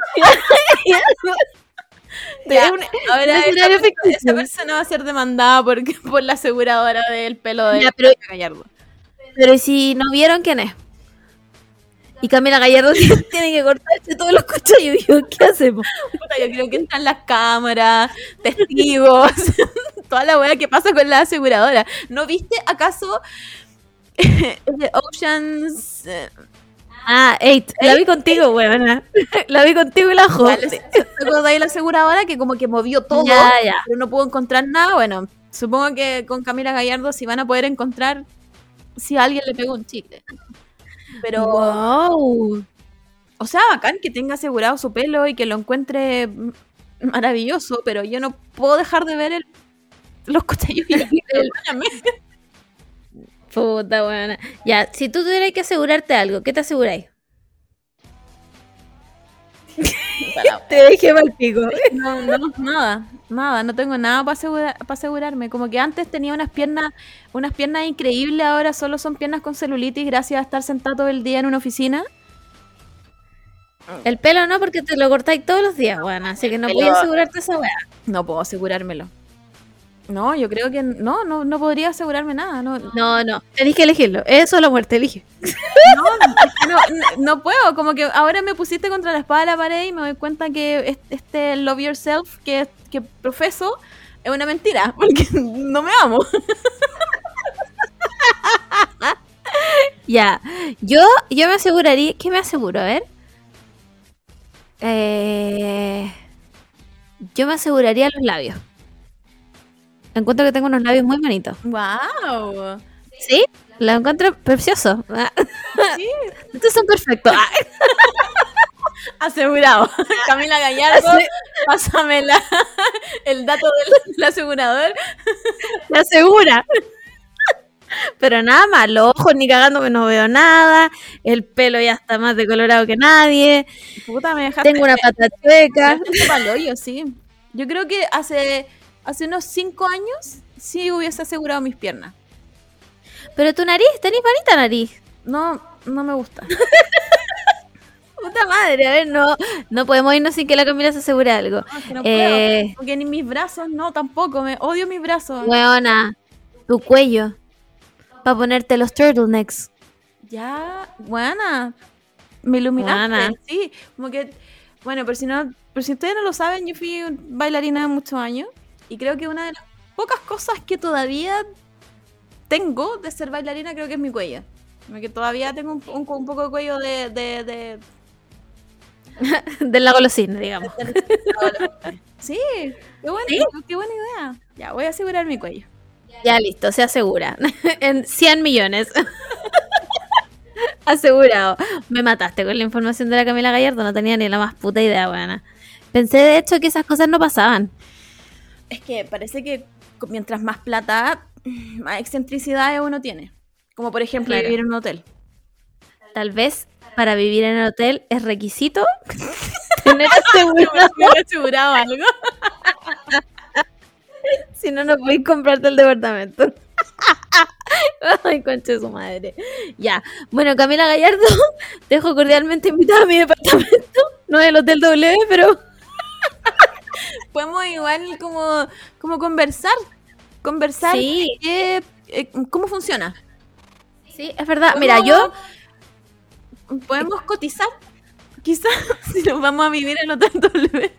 Ya, Ahora esa, persona- va a ser demandada por, por la aseguradora del pelo de Ya, pero- Gallardo. Pero ¿y si no vieron quién es? Y Camila Gallardo tiene que cortarse todos los cochayuyos. ¿Qué hacemos? Puta, yo creo que entran las cámaras, testigos, toda la wea que pasa con la aseguradora. ¿No viste acaso Oceans? Ah, eight. La vi contigo, weona. La vi contigo y la ¿cuál joder. ¿Te la aseguradora que como que movió todo, Ya, ya. pero no pudo encontrar nada? Bueno, supongo que con Camila Gallardo sí van a poder encontrar si a alguien le pegó un chicle. Pero, Wow. o sea, bacán que tenga asegurado su pelo y que lo encuentre maravilloso, pero yo no puedo dejar de ver el, los cochayos y el- perdóname. Puta, weona. Ya, si tú tuvieras que asegurarte algo, ¿qué te aseguráis? Te dejé mal pico. No, no, nada, nada, no tengo nada para asegurar, para asegurarme. Como que antes tenía unas piernas, unas piernas increíbles, ahora solo son piernas con celulitis gracias a estar sentado todo el día en una oficina. El pelo no, porque te lo cortáis todos los días, weona. Así que no puedes asegurarte esa weá. No puedo asegurármelo. No, yo creo que no, no, no podría asegurarme nada. No, no, No. Tenés que elegirlo. Eso o la muerte, elige. no, no- no puedo. Como que ahora me pusiste contra la espada de la pared y me doy cuenta que es- este love yourself que, que profeso es una mentira, porque no me amo. Ya, yo, yo me aseguraría, ¿qué me aseguro? A ver. Eh, yo me aseguraría los labios. Encuentro que tengo unos labios muy bonitos. ¡Wow! ¿Sí? Los encuentro preciosos. Ah, Sí, Estos son perfectos. Asegurado. Camila Gallardo, Ase- pásame la- el dato del, del asegurador. me asegura. pero nada más, los ojos ni cagándome no veo nada, el pelo ya está más decolorado que nadie, Puta, me dejaste. tengo una pata chueca. sí. Yo creo que hace, hace unos cinco años sí hubiese asegurado mis piernas. Pero tu nariz, tenés bonita nariz. No, no me gusta. Puta madre, a ver, no, no podemos irnos sin que la Camila se asegure algo. No, es que no Eh. puedo. Porque ni mis brazos, no, tampoco. Me odio mis brazos. Weona, tu cuello, para ponerte los turtlenecks. Ya, buena. Me iluminaste. Buena. Sí, como que. Bueno, pero si no, pero si ustedes no lo saben, yo fui bailarina de muchos años. Y creo que una de las pocas cosas que todavía tengo de ser bailarina creo que es mi cuello. Como que todavía tengo un, un- un poco de cuello de, de, de- Del lago Los Cisnes, digamos. Sí, qué buena, ¿Sí? qué buena idea. Ya, voy a asegurar mi cuello. Ya listo, se asegura. en 100 millones. Asegurado. Me mataste con la información de la Camila Gallardo, no tenía ni la más puta idea, buena. Pensé de hecho que esas cosas no pasaban. Es que parece que mientras más plata, más excentricidades uno tiene. Como por ejemplo Claro. vivir en un hotel. Tal vez para vivir en el hotel es requisito tener asegurado. Asegurado algo. si no, no podéis comprarte el departamento. Ay, concha de su madre. Ya. Bueno, Camila Gallardo, te dejo cordialmente invitada a mi departamento. No es el Hotel W, pero Podemos igual como, como conversar. Conversar Sí. eh, cómo funciona. sí, es verdad. Mira, yo Podemos cotizar. Quizás si nos vamos a vivir en Hotel W.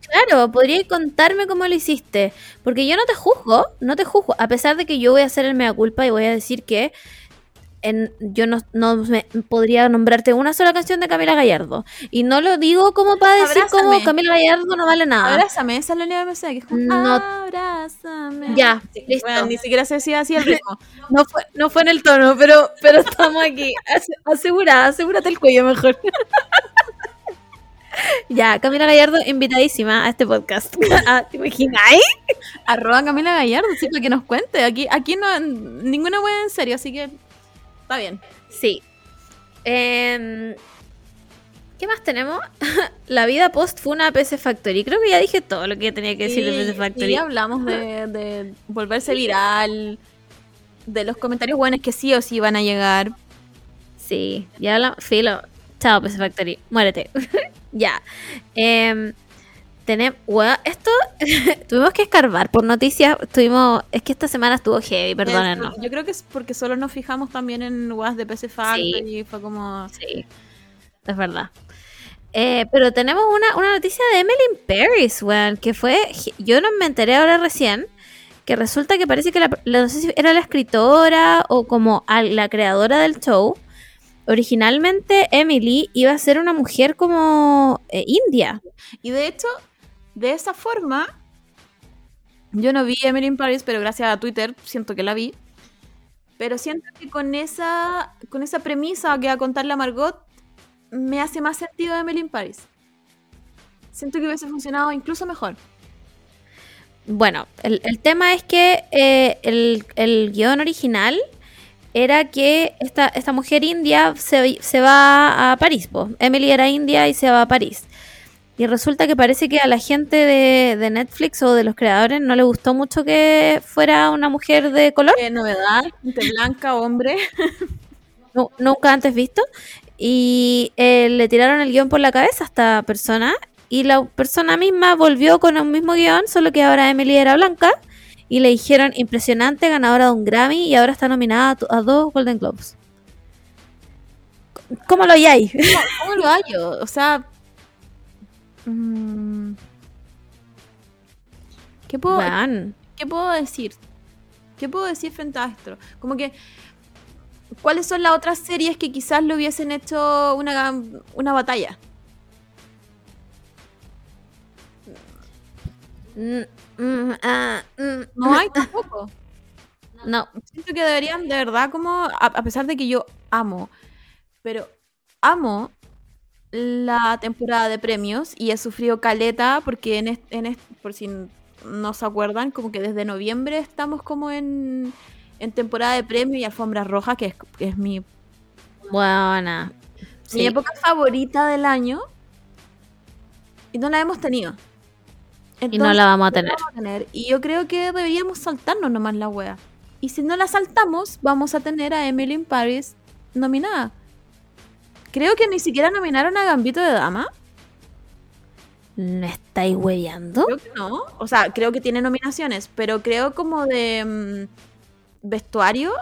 Claro, podrías contarme cómo lo hiciste. Porque yo no te juzgo, no te juzgo. A pesar de que yo voy a hacer el mea culpa y voy a decir que en- yo no, no me- podría nombrarte una sola canción de Camila Gallardo. Y no lo digo como para decir como. Camila Gallardo no vale nada. Abrázame, esa es la única que es como No. Abrázame. Ya, Sí, listo. bueno, ni siquiera sé si así el ritmo. No fue, no fue en el tono, pero, pero estamos aquí. Ase- Asegura, asegúrate el cuello mejor. ya, Camila Gallardo, invitadísima a este podcast. Ah, ¿Te imagináis? Arroba Camila Gallardo, sí, para que nos cuente. Aquí, aquí no, ninguna wea en serio, así que está bien. Sí. Em, ¿Qué más tenemos? La vida post fue una PC Factory. Creo que ya dije todo lo que tenía que decir de PC Factory. Y hablamos de, de volverse viral, de los comentarios buenos que sí o sí van a llegar. Sí, ya hablamos. Filo. Chao, PC Factory. Muérete. ya. Em, tenemos. esto. tuvimos que escarbar por noticias. Tuvimos. Es que esta semana estuvo heavy, perdónenos. Yo creo que es porque solo nos fijamos también en weas de PC Factory y fue como... Sí, es verdad. Eh, pero tenemos una, una noticia de Emily in Paris, weón, que fue, yo no me enteré ahora recién, que resulta que parece que la, la- no sé si era la escritora o como la creadora del show. Originalmente Emily iba a ser una mujer como eh, india. Y de hecho, de esa forma, yo no vi Emily in Paris, pero gracias a Twitter siento que la vi. Pero siento que con esa, con esa premisa que va a contar la Margot, me hace más sentido Emily in Paris. Siento que hubiese funcionado incluso mejor. Bueno, el, el tema es que eh, el, el guion original era que esta, esta mujer india se, se va a París. po. Emily era india y se va a París. Y resulta que parece que a la gente de, de Netflix o de los creadores no le gustó mucho que fuera una mujer de color, Qué novedad, gente blanca, hombre. nu- nunca antes visto. Y eh, le tiraron el guion por la cabeza a esta persona. Y la persona misma volvió con el mismo guion, solo que ahora Emily era blanca. Y le dijeron impresionante, ganadora de un Grammy y ahora está nominada a, dos Golden Globes. ¿Cómo lo hay? ¿Cómo lo hallo? O sea... mm, ¿Qué puedo, Weón. ¿Qué puedo decir? ¿Qué puedo decir frente a esto? Como que, ¿cuáles son las otras series que quizás le hubiesen hecho una, una batalla? Mm, mm, ah, mm, No hay tampoco. No, Siento que deberían, de verdad, como, a, a pesar de que yo amo, pero amo la temporada de premios y he sufrido caleta porque en, est- en est- por si no se acuerdan, como que desde noviembre estamos como en, en temporada de premio y alfombra roja, que es, que es mi, Buena. mi época favorita del año. Y no la hemos tenido. Y no la vamos a tener. vamos a tener. Y yo creo que deberíamos saltarnos nomás la wea. Y si no la saltamos, vamos a tener a Emily in Paris nominada. Creo que ni siquiera nominaron a Gambito de Dama. ¿Me estáis hueveando? Creo que no. O sea, creo que tiene nominaciones, pero creo como de mm, vestuario,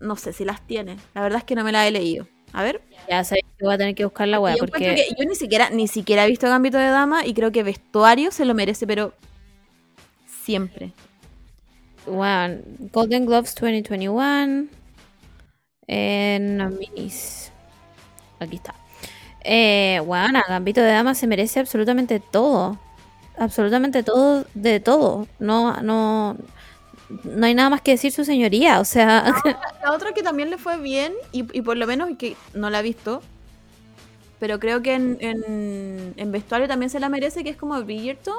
no sé si las tiene. La verdad es que no me la he leído. A ver. Ya sabéis que voy a tener que buscar la yo, encuentro porque que yo ni siquiera, ni siquiera he visto Gambito de Dama y creo que vestuario se lo merece, pero siempre. Bueno, Golden Globes 2021. Eh, nominees. Aquí está. Eh, bueno, Gambito de Dama se merece absolutamente todo. Absolutamente todo de todo. No, no, no hay nada más que decir su señoría. O sea, La otra que también le fue bien, y, y por lo menos que no la he visto, pero creo que en, en, en vestuario también se la merece, que es como Bridgerton.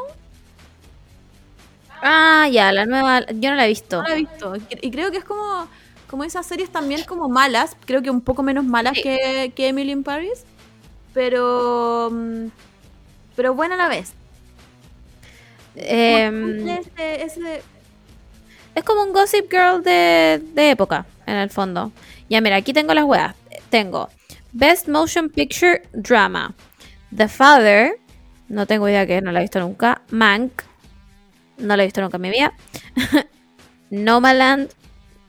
ah, ya, la nueva, yo no la he visto. No la he visto. Y creo que es como, como esas series también como malas, creo que un poco menos malas Sí. que, que Emily in Paris, pero, mm, pero buena a la vez. Em, Ese- ese- Es como un Gossip Girl de, de época, en el fondo. Ya, mira, aquí tengo las weas. Tengo Best Motion Picture Drama. The Father. No tengo idea que no la he visto nunca. Mank. No la he visto nunca en mi vida. Nomaland.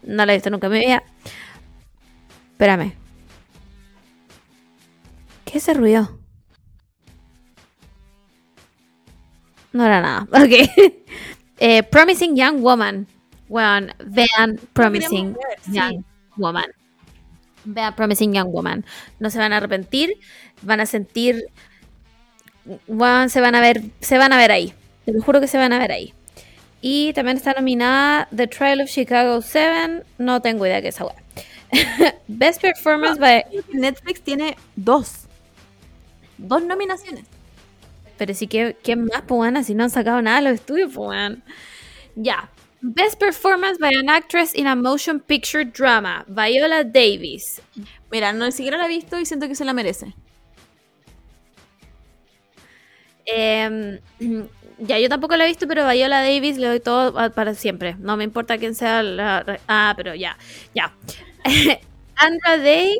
No la he visto nunca en mi vida. Espérame. ¿Qué es ese ruido? No era nada. Ok. Eh, Promising Young Woman. Bueno, vean Promising ver, sí. Young Woman. Vean Promising Young Woman. No se van a arrepentir. Van a sentir. Bueno, se van a ver. Se van a ver ahí. Te lo juro que se van a ver ahí. Y también está nominada The Trial of Chicago 7. No tengo idea que es esa. Best Performance by. Netflix tiene dos. Dos nominaciones. Pero sí que, ¿quién más, pues, weona? Si no han sacado nada de los estudios, pues, weón. Ya. Best Performance by an Actress in a Motion Picture Drama. Viola Davis. Mira, no ni siquiera la he visto y siento que se la merece. Em, ya, yo tampoco la he visto, pero Viola Davis le doy todo a- para siempre. No me importa quién sea la... Ah, pero ya, ya. Andra Day,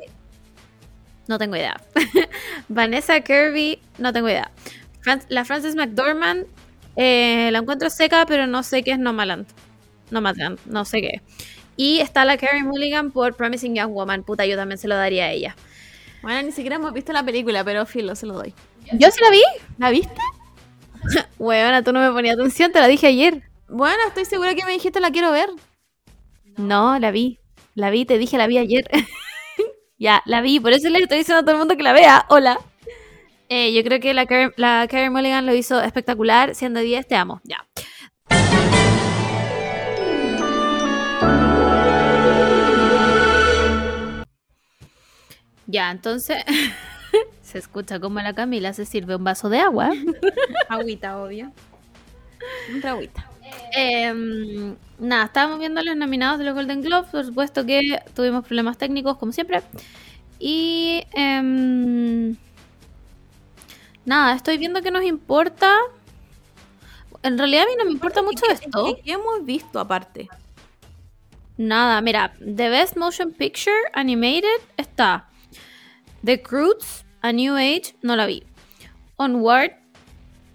no tengo idea. Vanessa Kirby, no tengo idea. Fran- la Frances McDormand, eh, la encuentro seca, pero no sé qué es Nomaland. Nomadland, no sé qué. es. Y está la Carrie Mulligan por Promising Young Woman. Puta, yo también se lo daría a ella. Bueno, ni siquiera hemos visto la película, pero filo, se lo doy. ¿Yo sí la vi? ¿La viste? Huevona, tú no me ponías atención, te la dije ayer. Bueno, estoy segura que me dijiste la quiero ver. No, la vi. La vi, te dije, la vi ayer. ya, la vi. Por eso le estoy diciendo a todo el mundo que la vea. Hola. Eh, yo creo que la Karen, la Karen Mulligan lo hizo espectacular. Siendo 10, te amo. Ya. Ya, entonces se escucha como la Camila se sirve un vaso de agua. Agüita, obvio. Un agüita. Em, nada, estábamos viendo los nominados de los Golden Globes. Por supuesto que tuvimos problemas técnicos, como siempre. Y. em, nada, estoy viendo que nos importa. En realidad a mí no me importa mucho esto. ¿Y qué hemos visto aparte? Nada, mira, The Best Motion Picture Animated está The Croods, A New Age, no la vi. Onward,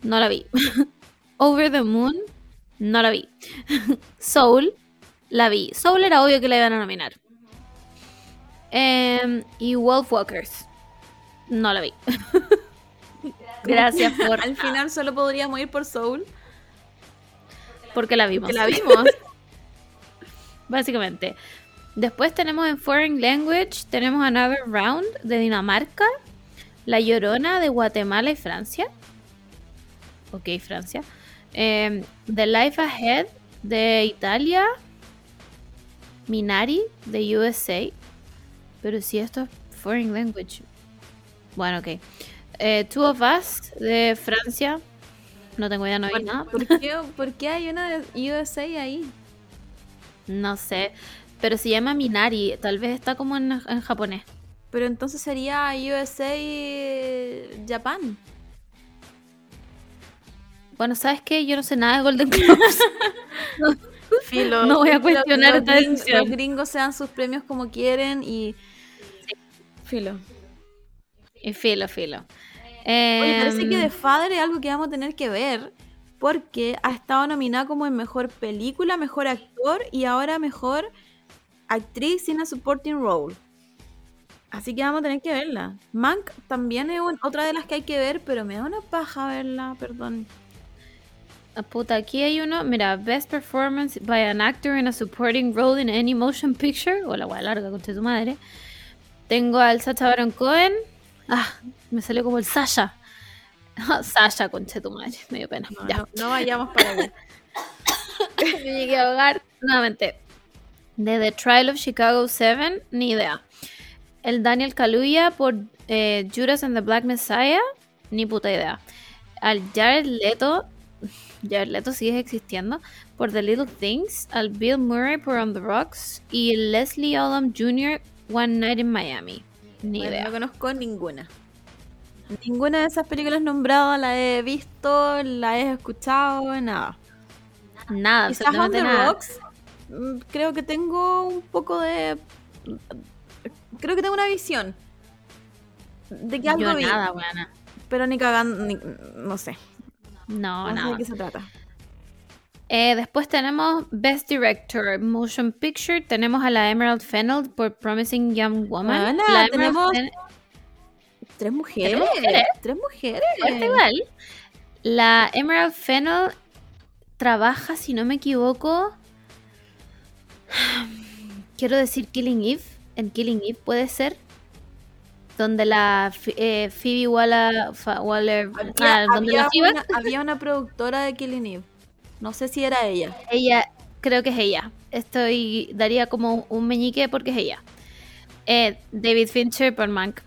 no la vi. Over the Moon, no la vi. Soul, la vi. Soul era obvio que la iban a nominar. Em, y Wolfwalkers, no la vi. Gracias por Al final solo podríamos ir por Soul. porque la vimos. Que la vimos. básicamente. Después tenemos en Foreign Language, tenemos Another Round de Dinamarca, La Llorona de Guatemala y Francia. Ok, Francia. Em, The Life Ahead de Italia. Minari de USA. Pero si esto es Foreign Language. Bueno, ok. Eh, Two of Us de Francia. No tengo idea, no vi nada. ¿Por qué, por qué hay una de USA ahí? No sé. pero se llama Minari. Tal vez está como en, en japonés. Pero entonces sería USA Japan. Bueno, ¿sabes qué? Yo no sé nada de Golden Globes. Filo, No voy a los- cuestionar los, esta gringos, decisión. los gringos se dan sus premios como quieren y. Filo. y filo, filo. Oye, parece que Em, The Father es algo que vamos a tener que ver porque ha estado nominada como en mejor película, mejor actor y ahora mejor actriz in a supporting role. Así que vamos a tener que verla. Mank también es un- otra de las que hay que ver, pero me da una paja verla, perdón. Ah, Puta, aquí hay uno, mira, Best Performance by an Actor in a Supporting Role in Any Motion Picture. O la wea larga, concha tu madre. Tengo al Sacha Baron Cohen. Ah, me salió como el Sasha. Sasha, concha tu madre, me dio pena. No, ya. no- no vayamos para allá. me llegué a ahogar nuevamente. De The Trial of Chicago 7, ni idea. El Daniel Kaluuya por eh, Judas and the Black Messiah, ni puta idea. Al Jared Leto, Jared Leto sigue existiendo, por The Little Things. Al Bill Murray por On the Rocks. Y Leslie Odom Jr. One Night in Miami. Ni Bueno, idea. no conozco ninguna. Ninguna de esas películas nombradas la he visto, la he escuchado, nada. Nada, Quizás On the nada. Rocks, mm, creo que tengo un poco de... Creo que tengo una visión. De que algo Yo vi, nada, buena. pero ni cagando, ni- no sé. No, No sé nada. de qué se trata. Eh, después tenemos Best Director Motion Picture. Tenemos a la Emerald Fennell por Promising Young Woman. La Emerald tenemos- Tres mujeres. Tres mujeres. Fuerte igual. La Emerald Fennell trabaja, si no me equivoco. Quiero decir Killing Eve. En Killing Eve puede ser. Donde la eh, Phoebe Waller. Waller Había, ah, donde había la una, había una productora de Killing Eve. No sé si era ella. Ella, creo que es ella. Estoy, daría como un meñique porque es ella. Eh, David Fincher por Mank.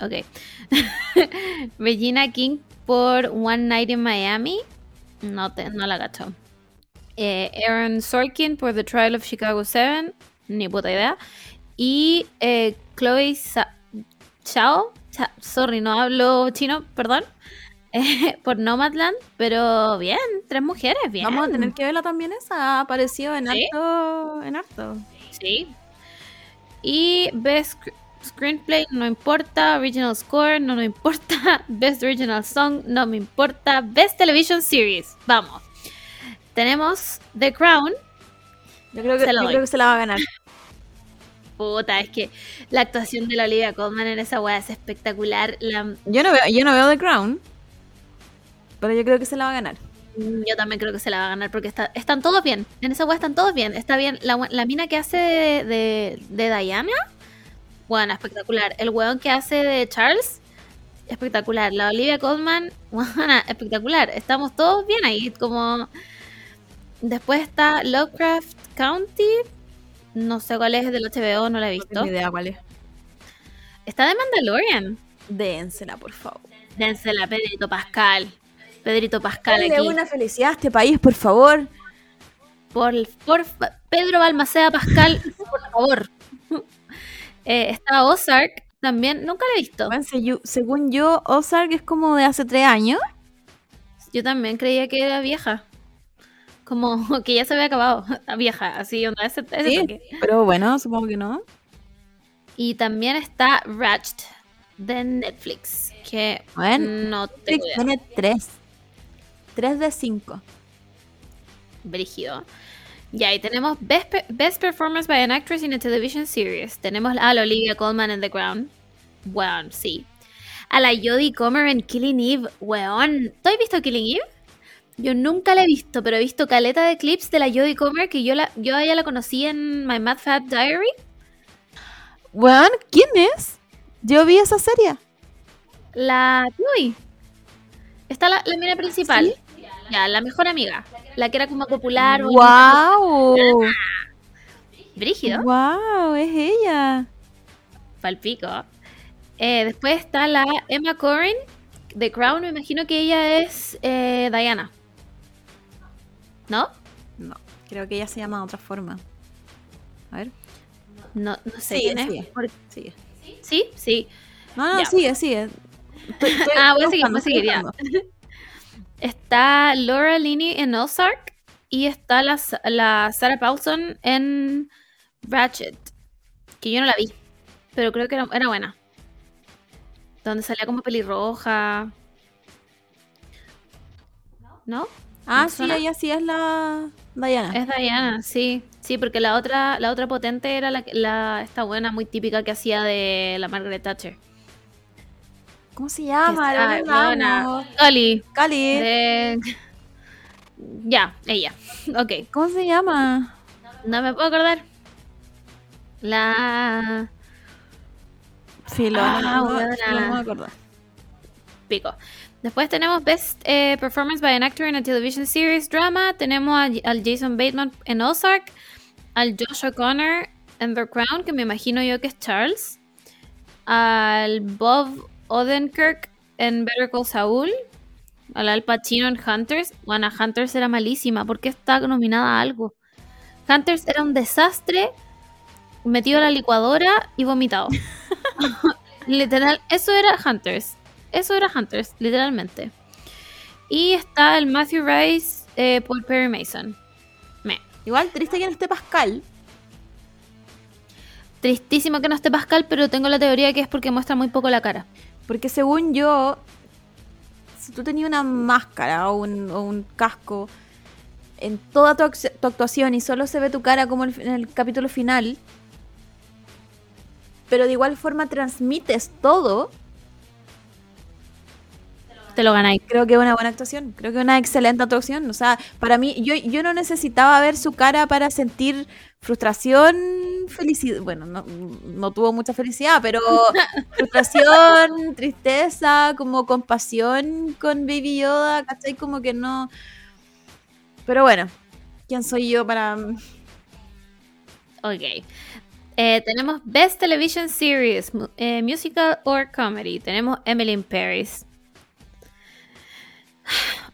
Ok. Regina King por One Night in Miami. No, te, no la gacho. Eh, Aaron Sorkin por The Trial of Chicago 7. Ni puta idea. Y eh, Chloe Chao. Cha- sorry, no hablo chino, perdón. Eh, por Nomadland. Pero bien, tres mujeres, bien. Vamos a tener que verla también esa. Ha aparecido en Sí. harto. En harto. Sí. Y Best Sc- Screenplay, no importa. Original Score, no me importa. Best Original Song, no me importa. Best Television Series, vamos. Tenemos The Crown. Yo creo que, Se la yo doy. creo que se la va a ganar. Puta, es que la actuación de la Olivia Colman en esa weá es espectacular. La- Yo no veo, yo no veo The Crown. Pero yo creo que se la va a ganar. Mm, Yo también creo que se la va a ganar porque está, están todos bien. En esa weá están todos bien. Está bien. La, mina que hace de, de, de Diana, bueno, espectacular. El weón que hace de Charles, espectacular. La Olivia Colman, bueno, espectacular. Estamos todos bien ahí. Como Después está Lovecraft County. No sé cuál es del HBO, no la he No visto. tengo idea cuál es. Está de Mandalorian. Dénsela, por favor. Dénsela, Pedrito Pascal. Pedrito Pascal Dale aquí. una felicidad a este país, por favor. Por, por Pedro Balmaceda Pascal, por favor. Eh, está Ozark, también, nunca la he visto. Bueno, según yo, Ozark es como de hace tres años. Yo también creía que era vieja. Como que ya se había acabado. Vieja, así, onda, ese, ese Sí, toque. pero bueno, supongo que no. Y también está Ratched de Netflix, que Bueno, no idea. tiene tres. Tres de cinco. Brígido. Y tenemos Best, Best Performance by an Actress in a Television Series. Tenemos a la Olivia Colman en The Crown. Weón, sí. A la Jodie Comer en Killing Eve. Weón. ¿Tú has visto Killing Eve? Yo nunca la he visto, pero he visto caleta de clips de la Jodie Comer que yo, la, yo a ella la conocí en My Mad Fat Diary. Bueno, ¿quién es? Yo vi esa serie. La Chloe. Está la, la mina principal. Ya, la mejor amiga. La que era como popular. bonita. ¡Wow! Brígido. ¡Wow! Es ella. Palpico. Eh, después está la Emma Corrin de Crown. Me imagino que ella es eh, Diana. ¿No? No, creo que ella se llama de otra forma. A ver. No, no sé Sigue, quién es. sigue. Sí, sí. No, no, Ya. sigue, sigue. Estoy- estoy- Ah, voy a seguir, voy a seguir, ya. Está Laura Linney en Ozark y está la, la Sarah Paulson en Ratchet, que yo no la vi, pero creo que era, era buena. Donde salía como pelirroja. ¿No? Ah, ¿Me sí, ella sí es la Diana. Es Diana, sí. Sí, porque la otra, la otra potente era la, la esta buena muy típica que hacía de la Margaret Thatcher. ¿Cómo se llama? Que La está- verdad, buena. Cali. Cali. De... Ya, ella. Ok. ¿Cómo se llama? No me puedo acordar. La Filo, Ah, no, no, buena. no me voy a acordar. pico. Después tenemos Best eh, Performance by an Actor in a Television Series Drama. Tenemos a- al Jason Bateman en Ozark. Al Josh O'Connor en The Crown, que me imagino yo que es Charles. Al Bob Odenkirk en Better Call Saul. Al Al Pacino en Hunters. Bueno, Hunters era malísima. ¿Por qué está nominada a algo? Hunters era un desastre. Metido a la licuadora y vomitado. Literal, eso era Hunters. Eso era Hunters, literalmente. Y está el Matthew Rice eh, por Perry Mason. Me. Igual triste que no esté Pascal. Tristísimo que no esté Pascal, pero tengo la teoría que es porque muestra muy poco la cara. Porque según yo, si tú tenías una máscara o un, o un casco en toda tu, ac- tu actuación y solo se ve tu cara como en el capítulo final, pero de igual forma transmites todo, Te lo ganáis. creo que es una buena actuación. Creo que es una excelente actuación. O sea, para mí, yo, yo no necesitaba ver su cara para sentir frustración, felicidad. Bueno, no, no tuvo mucha felicidad, pero frustración, tristeza, como compasión con Baby Yoda, ¿cachai? Como que no. Pero bueno, ¿quién soy yo para.? Ok. Eh, tenemos Best Television Series, eh, Musical or Comedy. Tenemos Emily in Paris.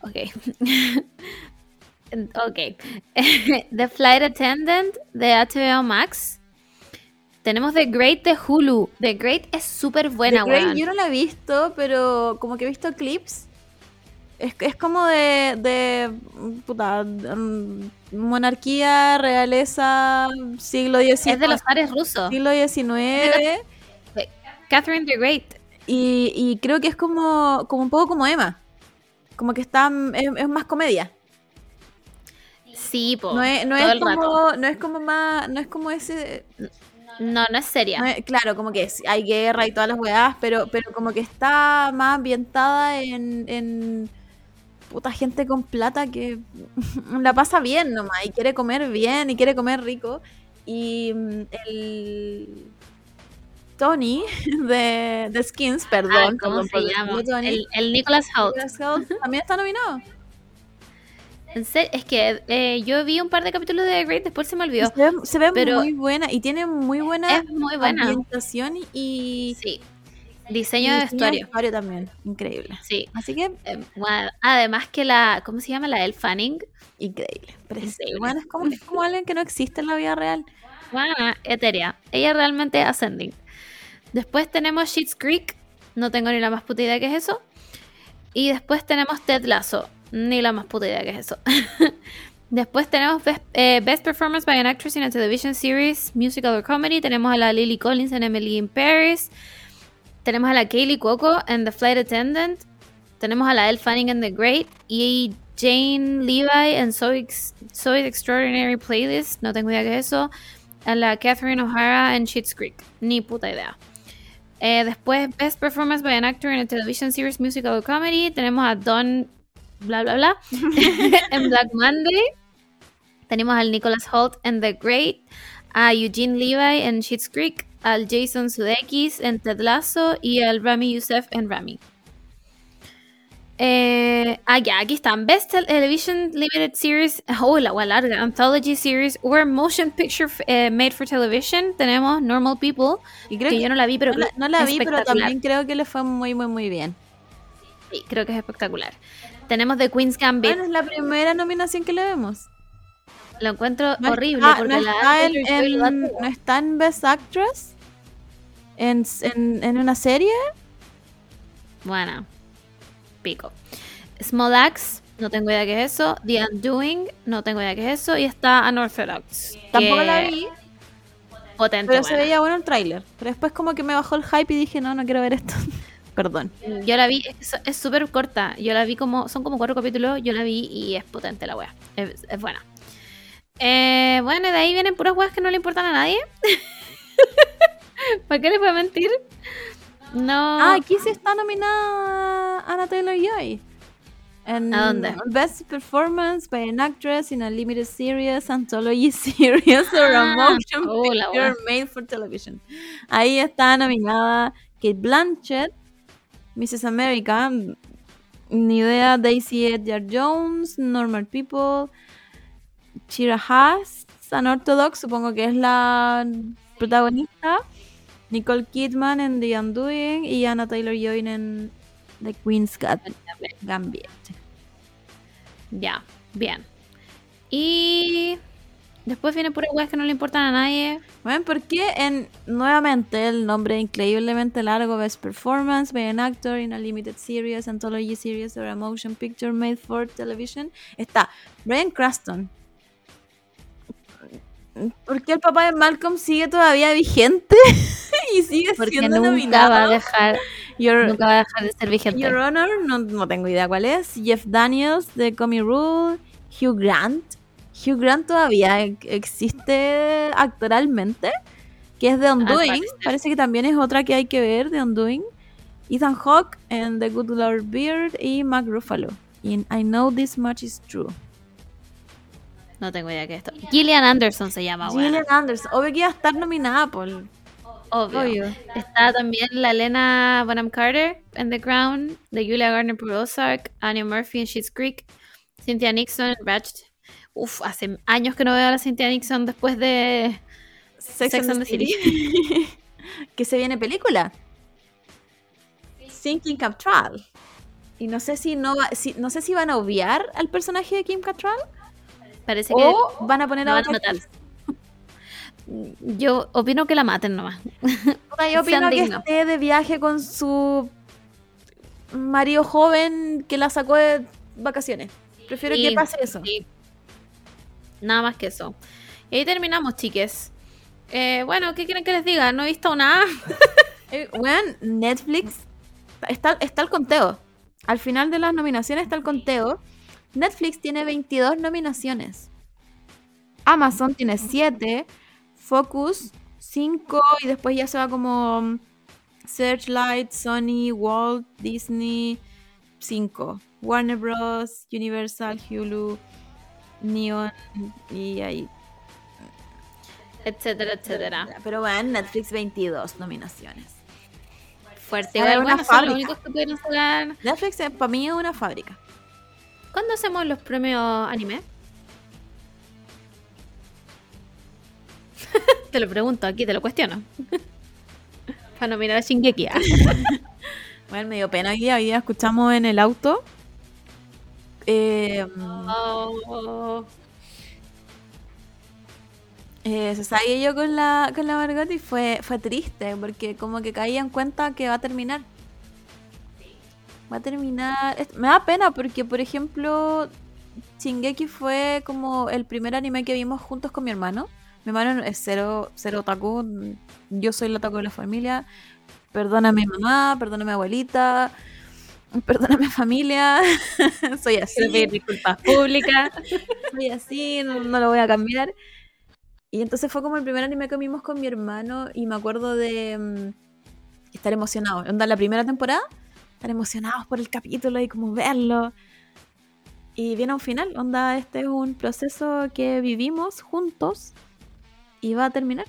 Ok. ok. The Flight Attendant de HBO Max. Tenemos The Great de Hulu. The Great es súper buena, The weón. yo no la he visto, pero como que he visto clips. Es, es como de, de puta, mm, monarquía, realeza, siglo XIX. Es de los ares rusos. siglo XIX. Catherine the Great. Y, y creo que es como, como un poco como Emma. Como que está es, es más comedia. Sí, po. No es, no todo es el rato. como, no es como más, no es como ese, No, no es seria. No es- claro, como que es- hay guerra y todas las weas, pero, pero como que está más ambientada en, en puta gente con plata que la pasa bien nomás y quiere comer bien y quiere comer rico. Y mm, el Tony de, de Skins, Ah, perdón, ¿Cómo perdón por se llama? Tony. El, el Nicholas Hoult. Nicolas Hoult también está nominado. En serio, es que eh, yo vi un par de capítulos de The Great, después se me olvidó. Se ve, se ve pero- muy buena y tiene muy buena Es muy buena. ambientación y, Sí. y Diseño de vestuario. vestuario también, increíble. Sí. Así que Eh, bueno, además que la, ¿cómo se llama? La Elle Fanning. Increíble. Increíble. Bueno, es como, es como alguien que no existe en la vida real. Bueno, etérea. Ella realmente ascending. Después tenemos Sheets Creek. No tengo ni la más puta idea que es eso. Y después tenemos Ted Lasso. Ni la más puta idea que es eso. después tenemos Best, eh, Best Performance by an Actress in a Television Series, Musical or Comedy. Tenemos a la Lily Collins en Emily in Paris. Tenemos a la Kaylee Cuoco en The Flight Attendant. Tenemos a la Elle Fanning en The Great. Y Jane Levi en Zoe's, Extraordinary Playlist. No tengo idea qué es eso. A la Catherine O'Hara en Schitt's Creek. Ni puta idea. Eh, después, Best Performance by an Actor in a Television Series, Musical or Comedy. Tenemos a Don bla bla bla en Black Monday. Tenemos al Nicholas Holt en The Great. A Eugene Levi en Schitt's Creek. Al Jason Sudeikis en Ted Lasso. Y al Rami Youssef en Rami. Eh, ah, ya, aquí están. Best Television Limited Series. Oh, la wea larga. Anthology Series or Motion Picture eh, Made for Television. Tenemos Normal People. Y creo que que, yo no la vi, pero no la, no la vi, pero también creo que le fue muy, muy, muy bien. Sí, creo que es espectacular. Tenemos The Queen's Gambit. Bueno, es la primera nominación que le vemos. Lo encuentro No horrible está- porque no, la está en, no está en Best Actress en, en, en una serie. Bueno, pico. Small Axe, no tengo idea qué es eso. The Undoing, no tengo idea qué es eso. Y está Unorthodox. Tampoco la vi, Potente, pero se veía bueno el tráiler. Pero después como que me bajó el hype y dije, no, no quiero ver esto. Perdón. Yo la vi, es súper corta. Yo la vi como, son como cuatro capítulos. Yo la vi y es potente la wea. Es, es buena. Eh, bueno, y de ahí vienen puras weas que no le importan a nadie. ¿Para qué les voy a mentir? No. Ah, aquí sí está nominada Anna Taylor-Joy. En ¿A dónde? Best Performance by an Actress in a Limited Series, Anthology Series or a Ah, Motion oh, la Picture. Made for Television. Ahí está nominada Kate Blanchett, Mrs. America, ni idea, Daisy Edgar Jones, Normal People, Shira Haas, Unorthodox, supongo que es la protagonista. Nicole Kidman en The Undoing y Anna Taylor-Joy en The Queen's Gambit. Ya, bien. Y después vienen puras weas que no le importan a nadie. Bueno, ¿por qué en nuevamente el nombre increíblemente largo Best Performance by an Actor in a Limited Series, Anthology Series or a Motion Picture Made for Television está Brian Cranston? ¿Por qué el papá de Malcolm sigue todavía vigente y sigue Porque siendo nunca nominado? va a dejar, Your- nunca va a dejar de ser vigente. Your Honor, no, no tengo idea cuál es. Jeff Daniels de Comic Rule. Hugh Grant. Hugh Grant todavía existe actoralmente. Que es de Undoing. parecer. Parece que también es otra que hay que ver de Undoing. Ethan Hawke en The Good Lord Beard y Mark Ruffalo. In I Know This Much Is True. No tengo idea qué es esto. Gillian Anderson se llama, weón. Gillian Anderson. Obvio que iba a estar nominada por. Obvio. Obvio. Está también la Elena Bonham Carter en The Crown, de Julia Garner por Ozark, Anya Murphy en Schitt's Creek, Cynthia Nixon en Ratched. Uf, hace años que no veo a la Cynthia Nixon después de Sex, Sex and the the City. que se viene película. Sin Kim Cattrall. Y no sé si no va, si, no sé si van a obviar al personaje de Kim Cattrall Parece que van a poner a otra matar. Yo opino que la maten nomás. Yo opino que esté de viaje con su marido joven que la sacó de vacaciones. Prefiero Sí, que pase eso. sí. Nada más que eso. Y ahí terminamos, chiques. Eh, bueno, ¿qué quieren que les diga? No he visto nada. Eh, weón, Netflix está, está el conteo. Al final de las nominaciones está el conteo. Netflix tiene 22 nominaciones. Amazon tiene 7. Focus 5. Y después ya se va como mm, Searchlight, Sony, Walt, Disney 5. Warner Bros., Universal, Hulu, Neon y ahí. Etcétera, etcétera. Pero bueno, Netflix 22 nominaciones. Fuerte. Igual, una bueno, son los fábrica. únicos que pudieron sacar. Netflix eh, para mí es una fábrica. ¿Cuándo hacemos los premios anime? te lo pregunto aquí, te lo cuestiono. Para nominar a Shingeki. ah. Bueno, me dio pena día. Hoy día escuchamos en el auto. eh, Oh. eh, se sabía yo con la, con la Margot y fue, fue triste porque como que caía en cuenta que va a terminar. Va a terminar. Me da pena porque, por ejemplo, Shingeki fue como el primer anime que vimos juntos con mi hermano. Mi hermano es cero, cero otaku. Yo soy el otaku de la familia. Perdóname mamá, perdóname abuelita, perdóname familia. soy así. Quiero disculpas públicas. soy así, no, no lo voy a cambiar. Y entonces fue como el primer anime que vimos con mi hermano y me acuerdo de mm, estar emocionados. Onda, la primera temporada, estar emocionados por el capítulo y como verlo. Y viene un final, onda, este es un proceso que vivimos juntos y va a terminar.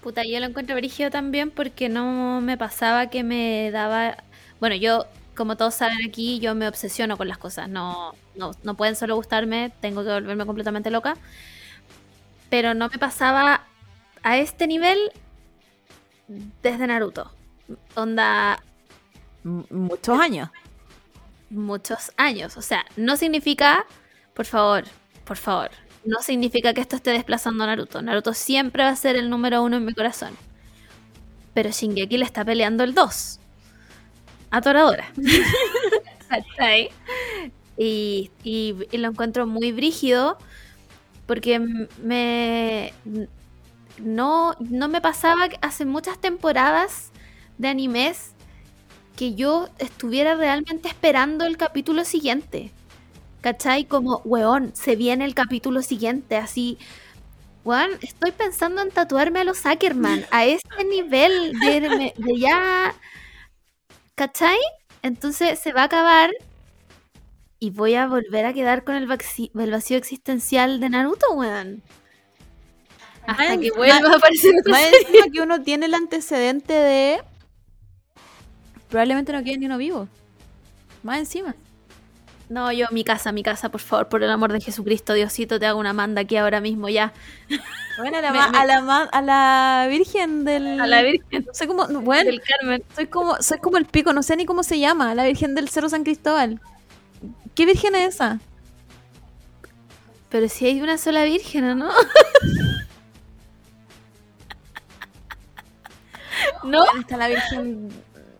Puta, yo lo encuentro brígido también porque no me pasaba que me daba. Bueno, yo, como todos saben aquí, yo me obsesiono con las cosas. No, no, no pueden solo gustarme, tengo que volverme completamente loca. Pero no me pasaba a este nivel desde Naruto. Onda, muchos años. muchos años. O sea, no significa, por favor, por favor, no significa que esto esté desplazando a Naruto. Naruto siempre va a ser el número uno en mi corazón. Pero Shingeki le está peleando el 2. A Toradora. ¿Cachai? y, y, y lo encuentro muy brígido porque me no, no me pasaba hace muchas temporadas de animes que yo estuviera realmente esperando el capítulo siguiente. ¿Cachai? Como, weón, se viene el capítulo siguiente, así. Weón, estoy pensando en tatuarme a los Ackerman, a este nivel de, de ya. ¿Cachai? Entonces se va a acabar y voy a volver a quedar con el, vacío existencial de Naruto, weón. Hasta que vuelva a aparecer Más que uno tiene el antecedente de. Probablemente no quede ni uno vivo. Más encima. No, yo, mi casa, mi casa, por favor, por el amor de Jesucristo, Diosito, te hago una manda aquí ahora mismo ya. Bueno, a la, Me- ma- me- a la, ma- a la Virgen del. A la Virgen No sé cómo. Bueno, del Carmen. soy como, soy como el pico, no sé ni cómo se llama. La Virgen del Cerro San Cristóbal. ¿Qué Virgen es esa? Pero si hay una sola Virgen, ¿o ¿no? ¿No? Bueno, está la Virgen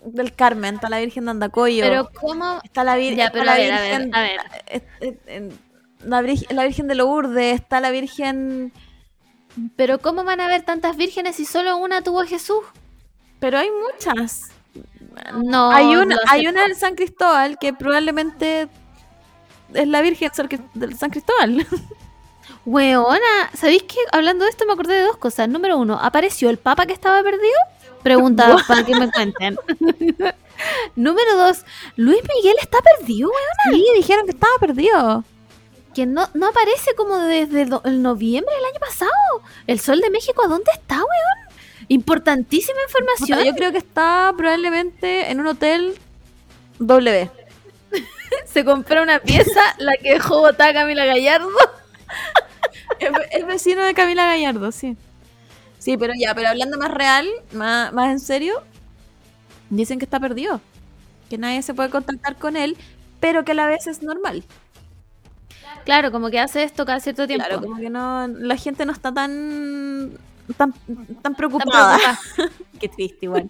del Carmen, está la Virgen de Andacoyo. Pero ¿cómo? está la, vir- Ya, está pero la a ver, a ver, Virgen. a ver. La, Virgen- de Lourdes, está la Virgen. Pero ¿cómo van a haber tantas vírgenes si solo una tuvo a Jesús? Pero hay muchas. No. hay una, lo hay una del San Cristóbal que probablemente es la Virgen del San Cristóbal. Weona, ¿sabéis qué? Hablando de esto me acordé de dos cosas. Número uno, ¿apareció el Papa que estaba perdido? Pregunta para que me cuenten. Número dos, Luis Miguel está perdido, weón. Sí, dijeron que estaba perdido. Que no, no aparece como desde el noviembre del año pasado. El Sol de México, ¿a dónde está, weón? Importantísima información. Puta, yo creo que está probablemente en un hotel W. Se compró una pieza, la que dejó botada Camila Gallardo. Es, es vecino de Camila Gallardo, sí. Sí, pero ya, pero hablando más real, más, más en serio, dicen que está perdido. Que nadie se puede contactar con él, pero que a la vez es normal. Claro, como que hace esto cada cierto tiempo. Claro, como que no, la gente no está tan tan, tan Tan preocupada. Qué triste igual.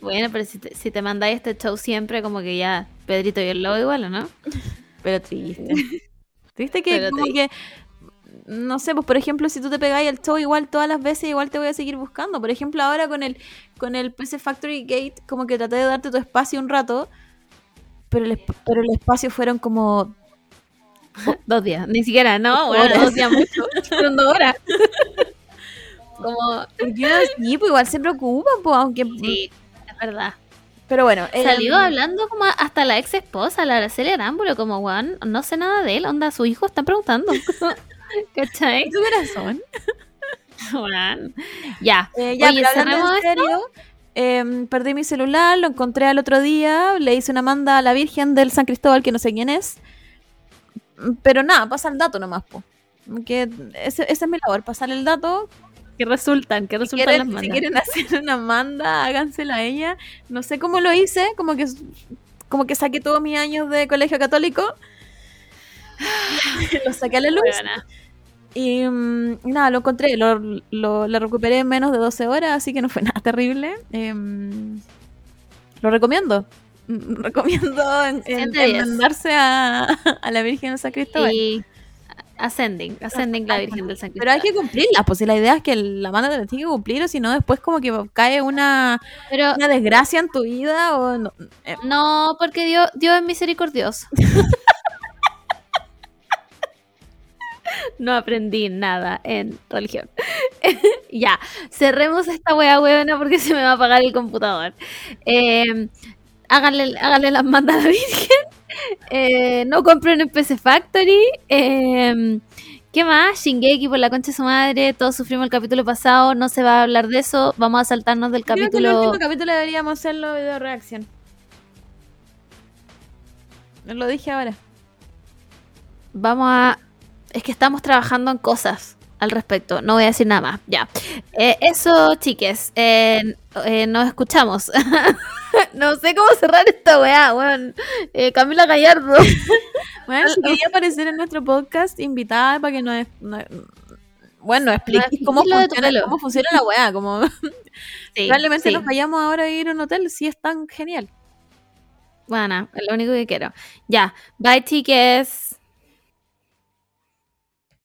Bueno, pero si te, si te mandáis este show siempre, como que ya Pedrito y el lobo igual, ¿o no? Pero triste. Triste que Pero como que no sé, pues por ejemplo, si tú te pegáis el show igual todas las veces, igual te voy a seguir buscando. Por ejemplo, ahora con el con el PC Factory Gate, como que traté de darte tu espacio un rato, pero el, pero el espacio fueron como Dos días, ni siquiera, no, Horas. bueno, dos días mucho. Fueron dos horas. Como, porque uno sí, pues igual se preocupa, pues aunque sí, es verdad. pero bueno, eh, Salió hablando como hasta la ex esposa, la Araceli Arámbulo, como, weón, no sé nada de él, onda, su hijo están preguntando. ¿Cachai? tu corazón. Weón. Ya, Eh, ya, Oye, cerremos serio, em, perdí mi celular, lo encontré al otro día, le hice una manda a la Virgen del San Cristóbal, que no sé quién es. Pero nada, pasa el dato nomás, po. Que ese, esa es mi labor, pasar el dato. que resultan, que Si resultan las quieren, si mandas. quieren hacer una manda, hágansela a ella. No sé cómo lo hice, como que como que saqué todos mis años de colegio católico. lo saqué a la luz. Weona. Y mm, nada, lo encontré, lo, lo, lo recuperé en menos de 12 horas, así que no fue nada terrible. Em, lo recomiendo. Mm, Recomiendo Siete diez. enmendarse a, a la Virgen de San Cristóbal. Y Ascending, Ascending la Virgen del San Pero hay Cristóbal. que cumplirla, pues si la idea es que la manda te la tiene que cumplir, o si no, después como que cae una, Pero una desgracia en tu vida. O no, eh, no, porque Dios, Dios es misericordioso. No aprendí nada en religión. ya, cerremos esta wea huevona porque se me va a apagar el computador. Eh, háganle, háganle las mandas a la Virgen. Eh, no compren en PC Factory. Eh, ¿Qué más? Shingeki por la concha de su madre. Todos sufrimos el capítulo pasado. No se va a hablar de eso. Vamos a saltarnos del creo que el capítulo. último capítulo deberíamos hacerlo video reacción. Lo dije ahora. Vamos a. Es que estamos trabajando en cosas al respecto. No voy a decir nada más. Ya. Eh, eso, chiques. eh, eh, nos escuchamos. no sé cómo cerrar esta weá, weón. Eh, Camila Gallardo. Bueno, si quería aparecer en nuestro podcast, invitada para que nos, nos- bueno, expliques expliques cómo funciona, cómo funciona la weá, como Sí, probablemente sí. nos vayamos ahora a ir a un hotel si es tan genial. Bueno, es lo único que quiero. Ya, bye tickets.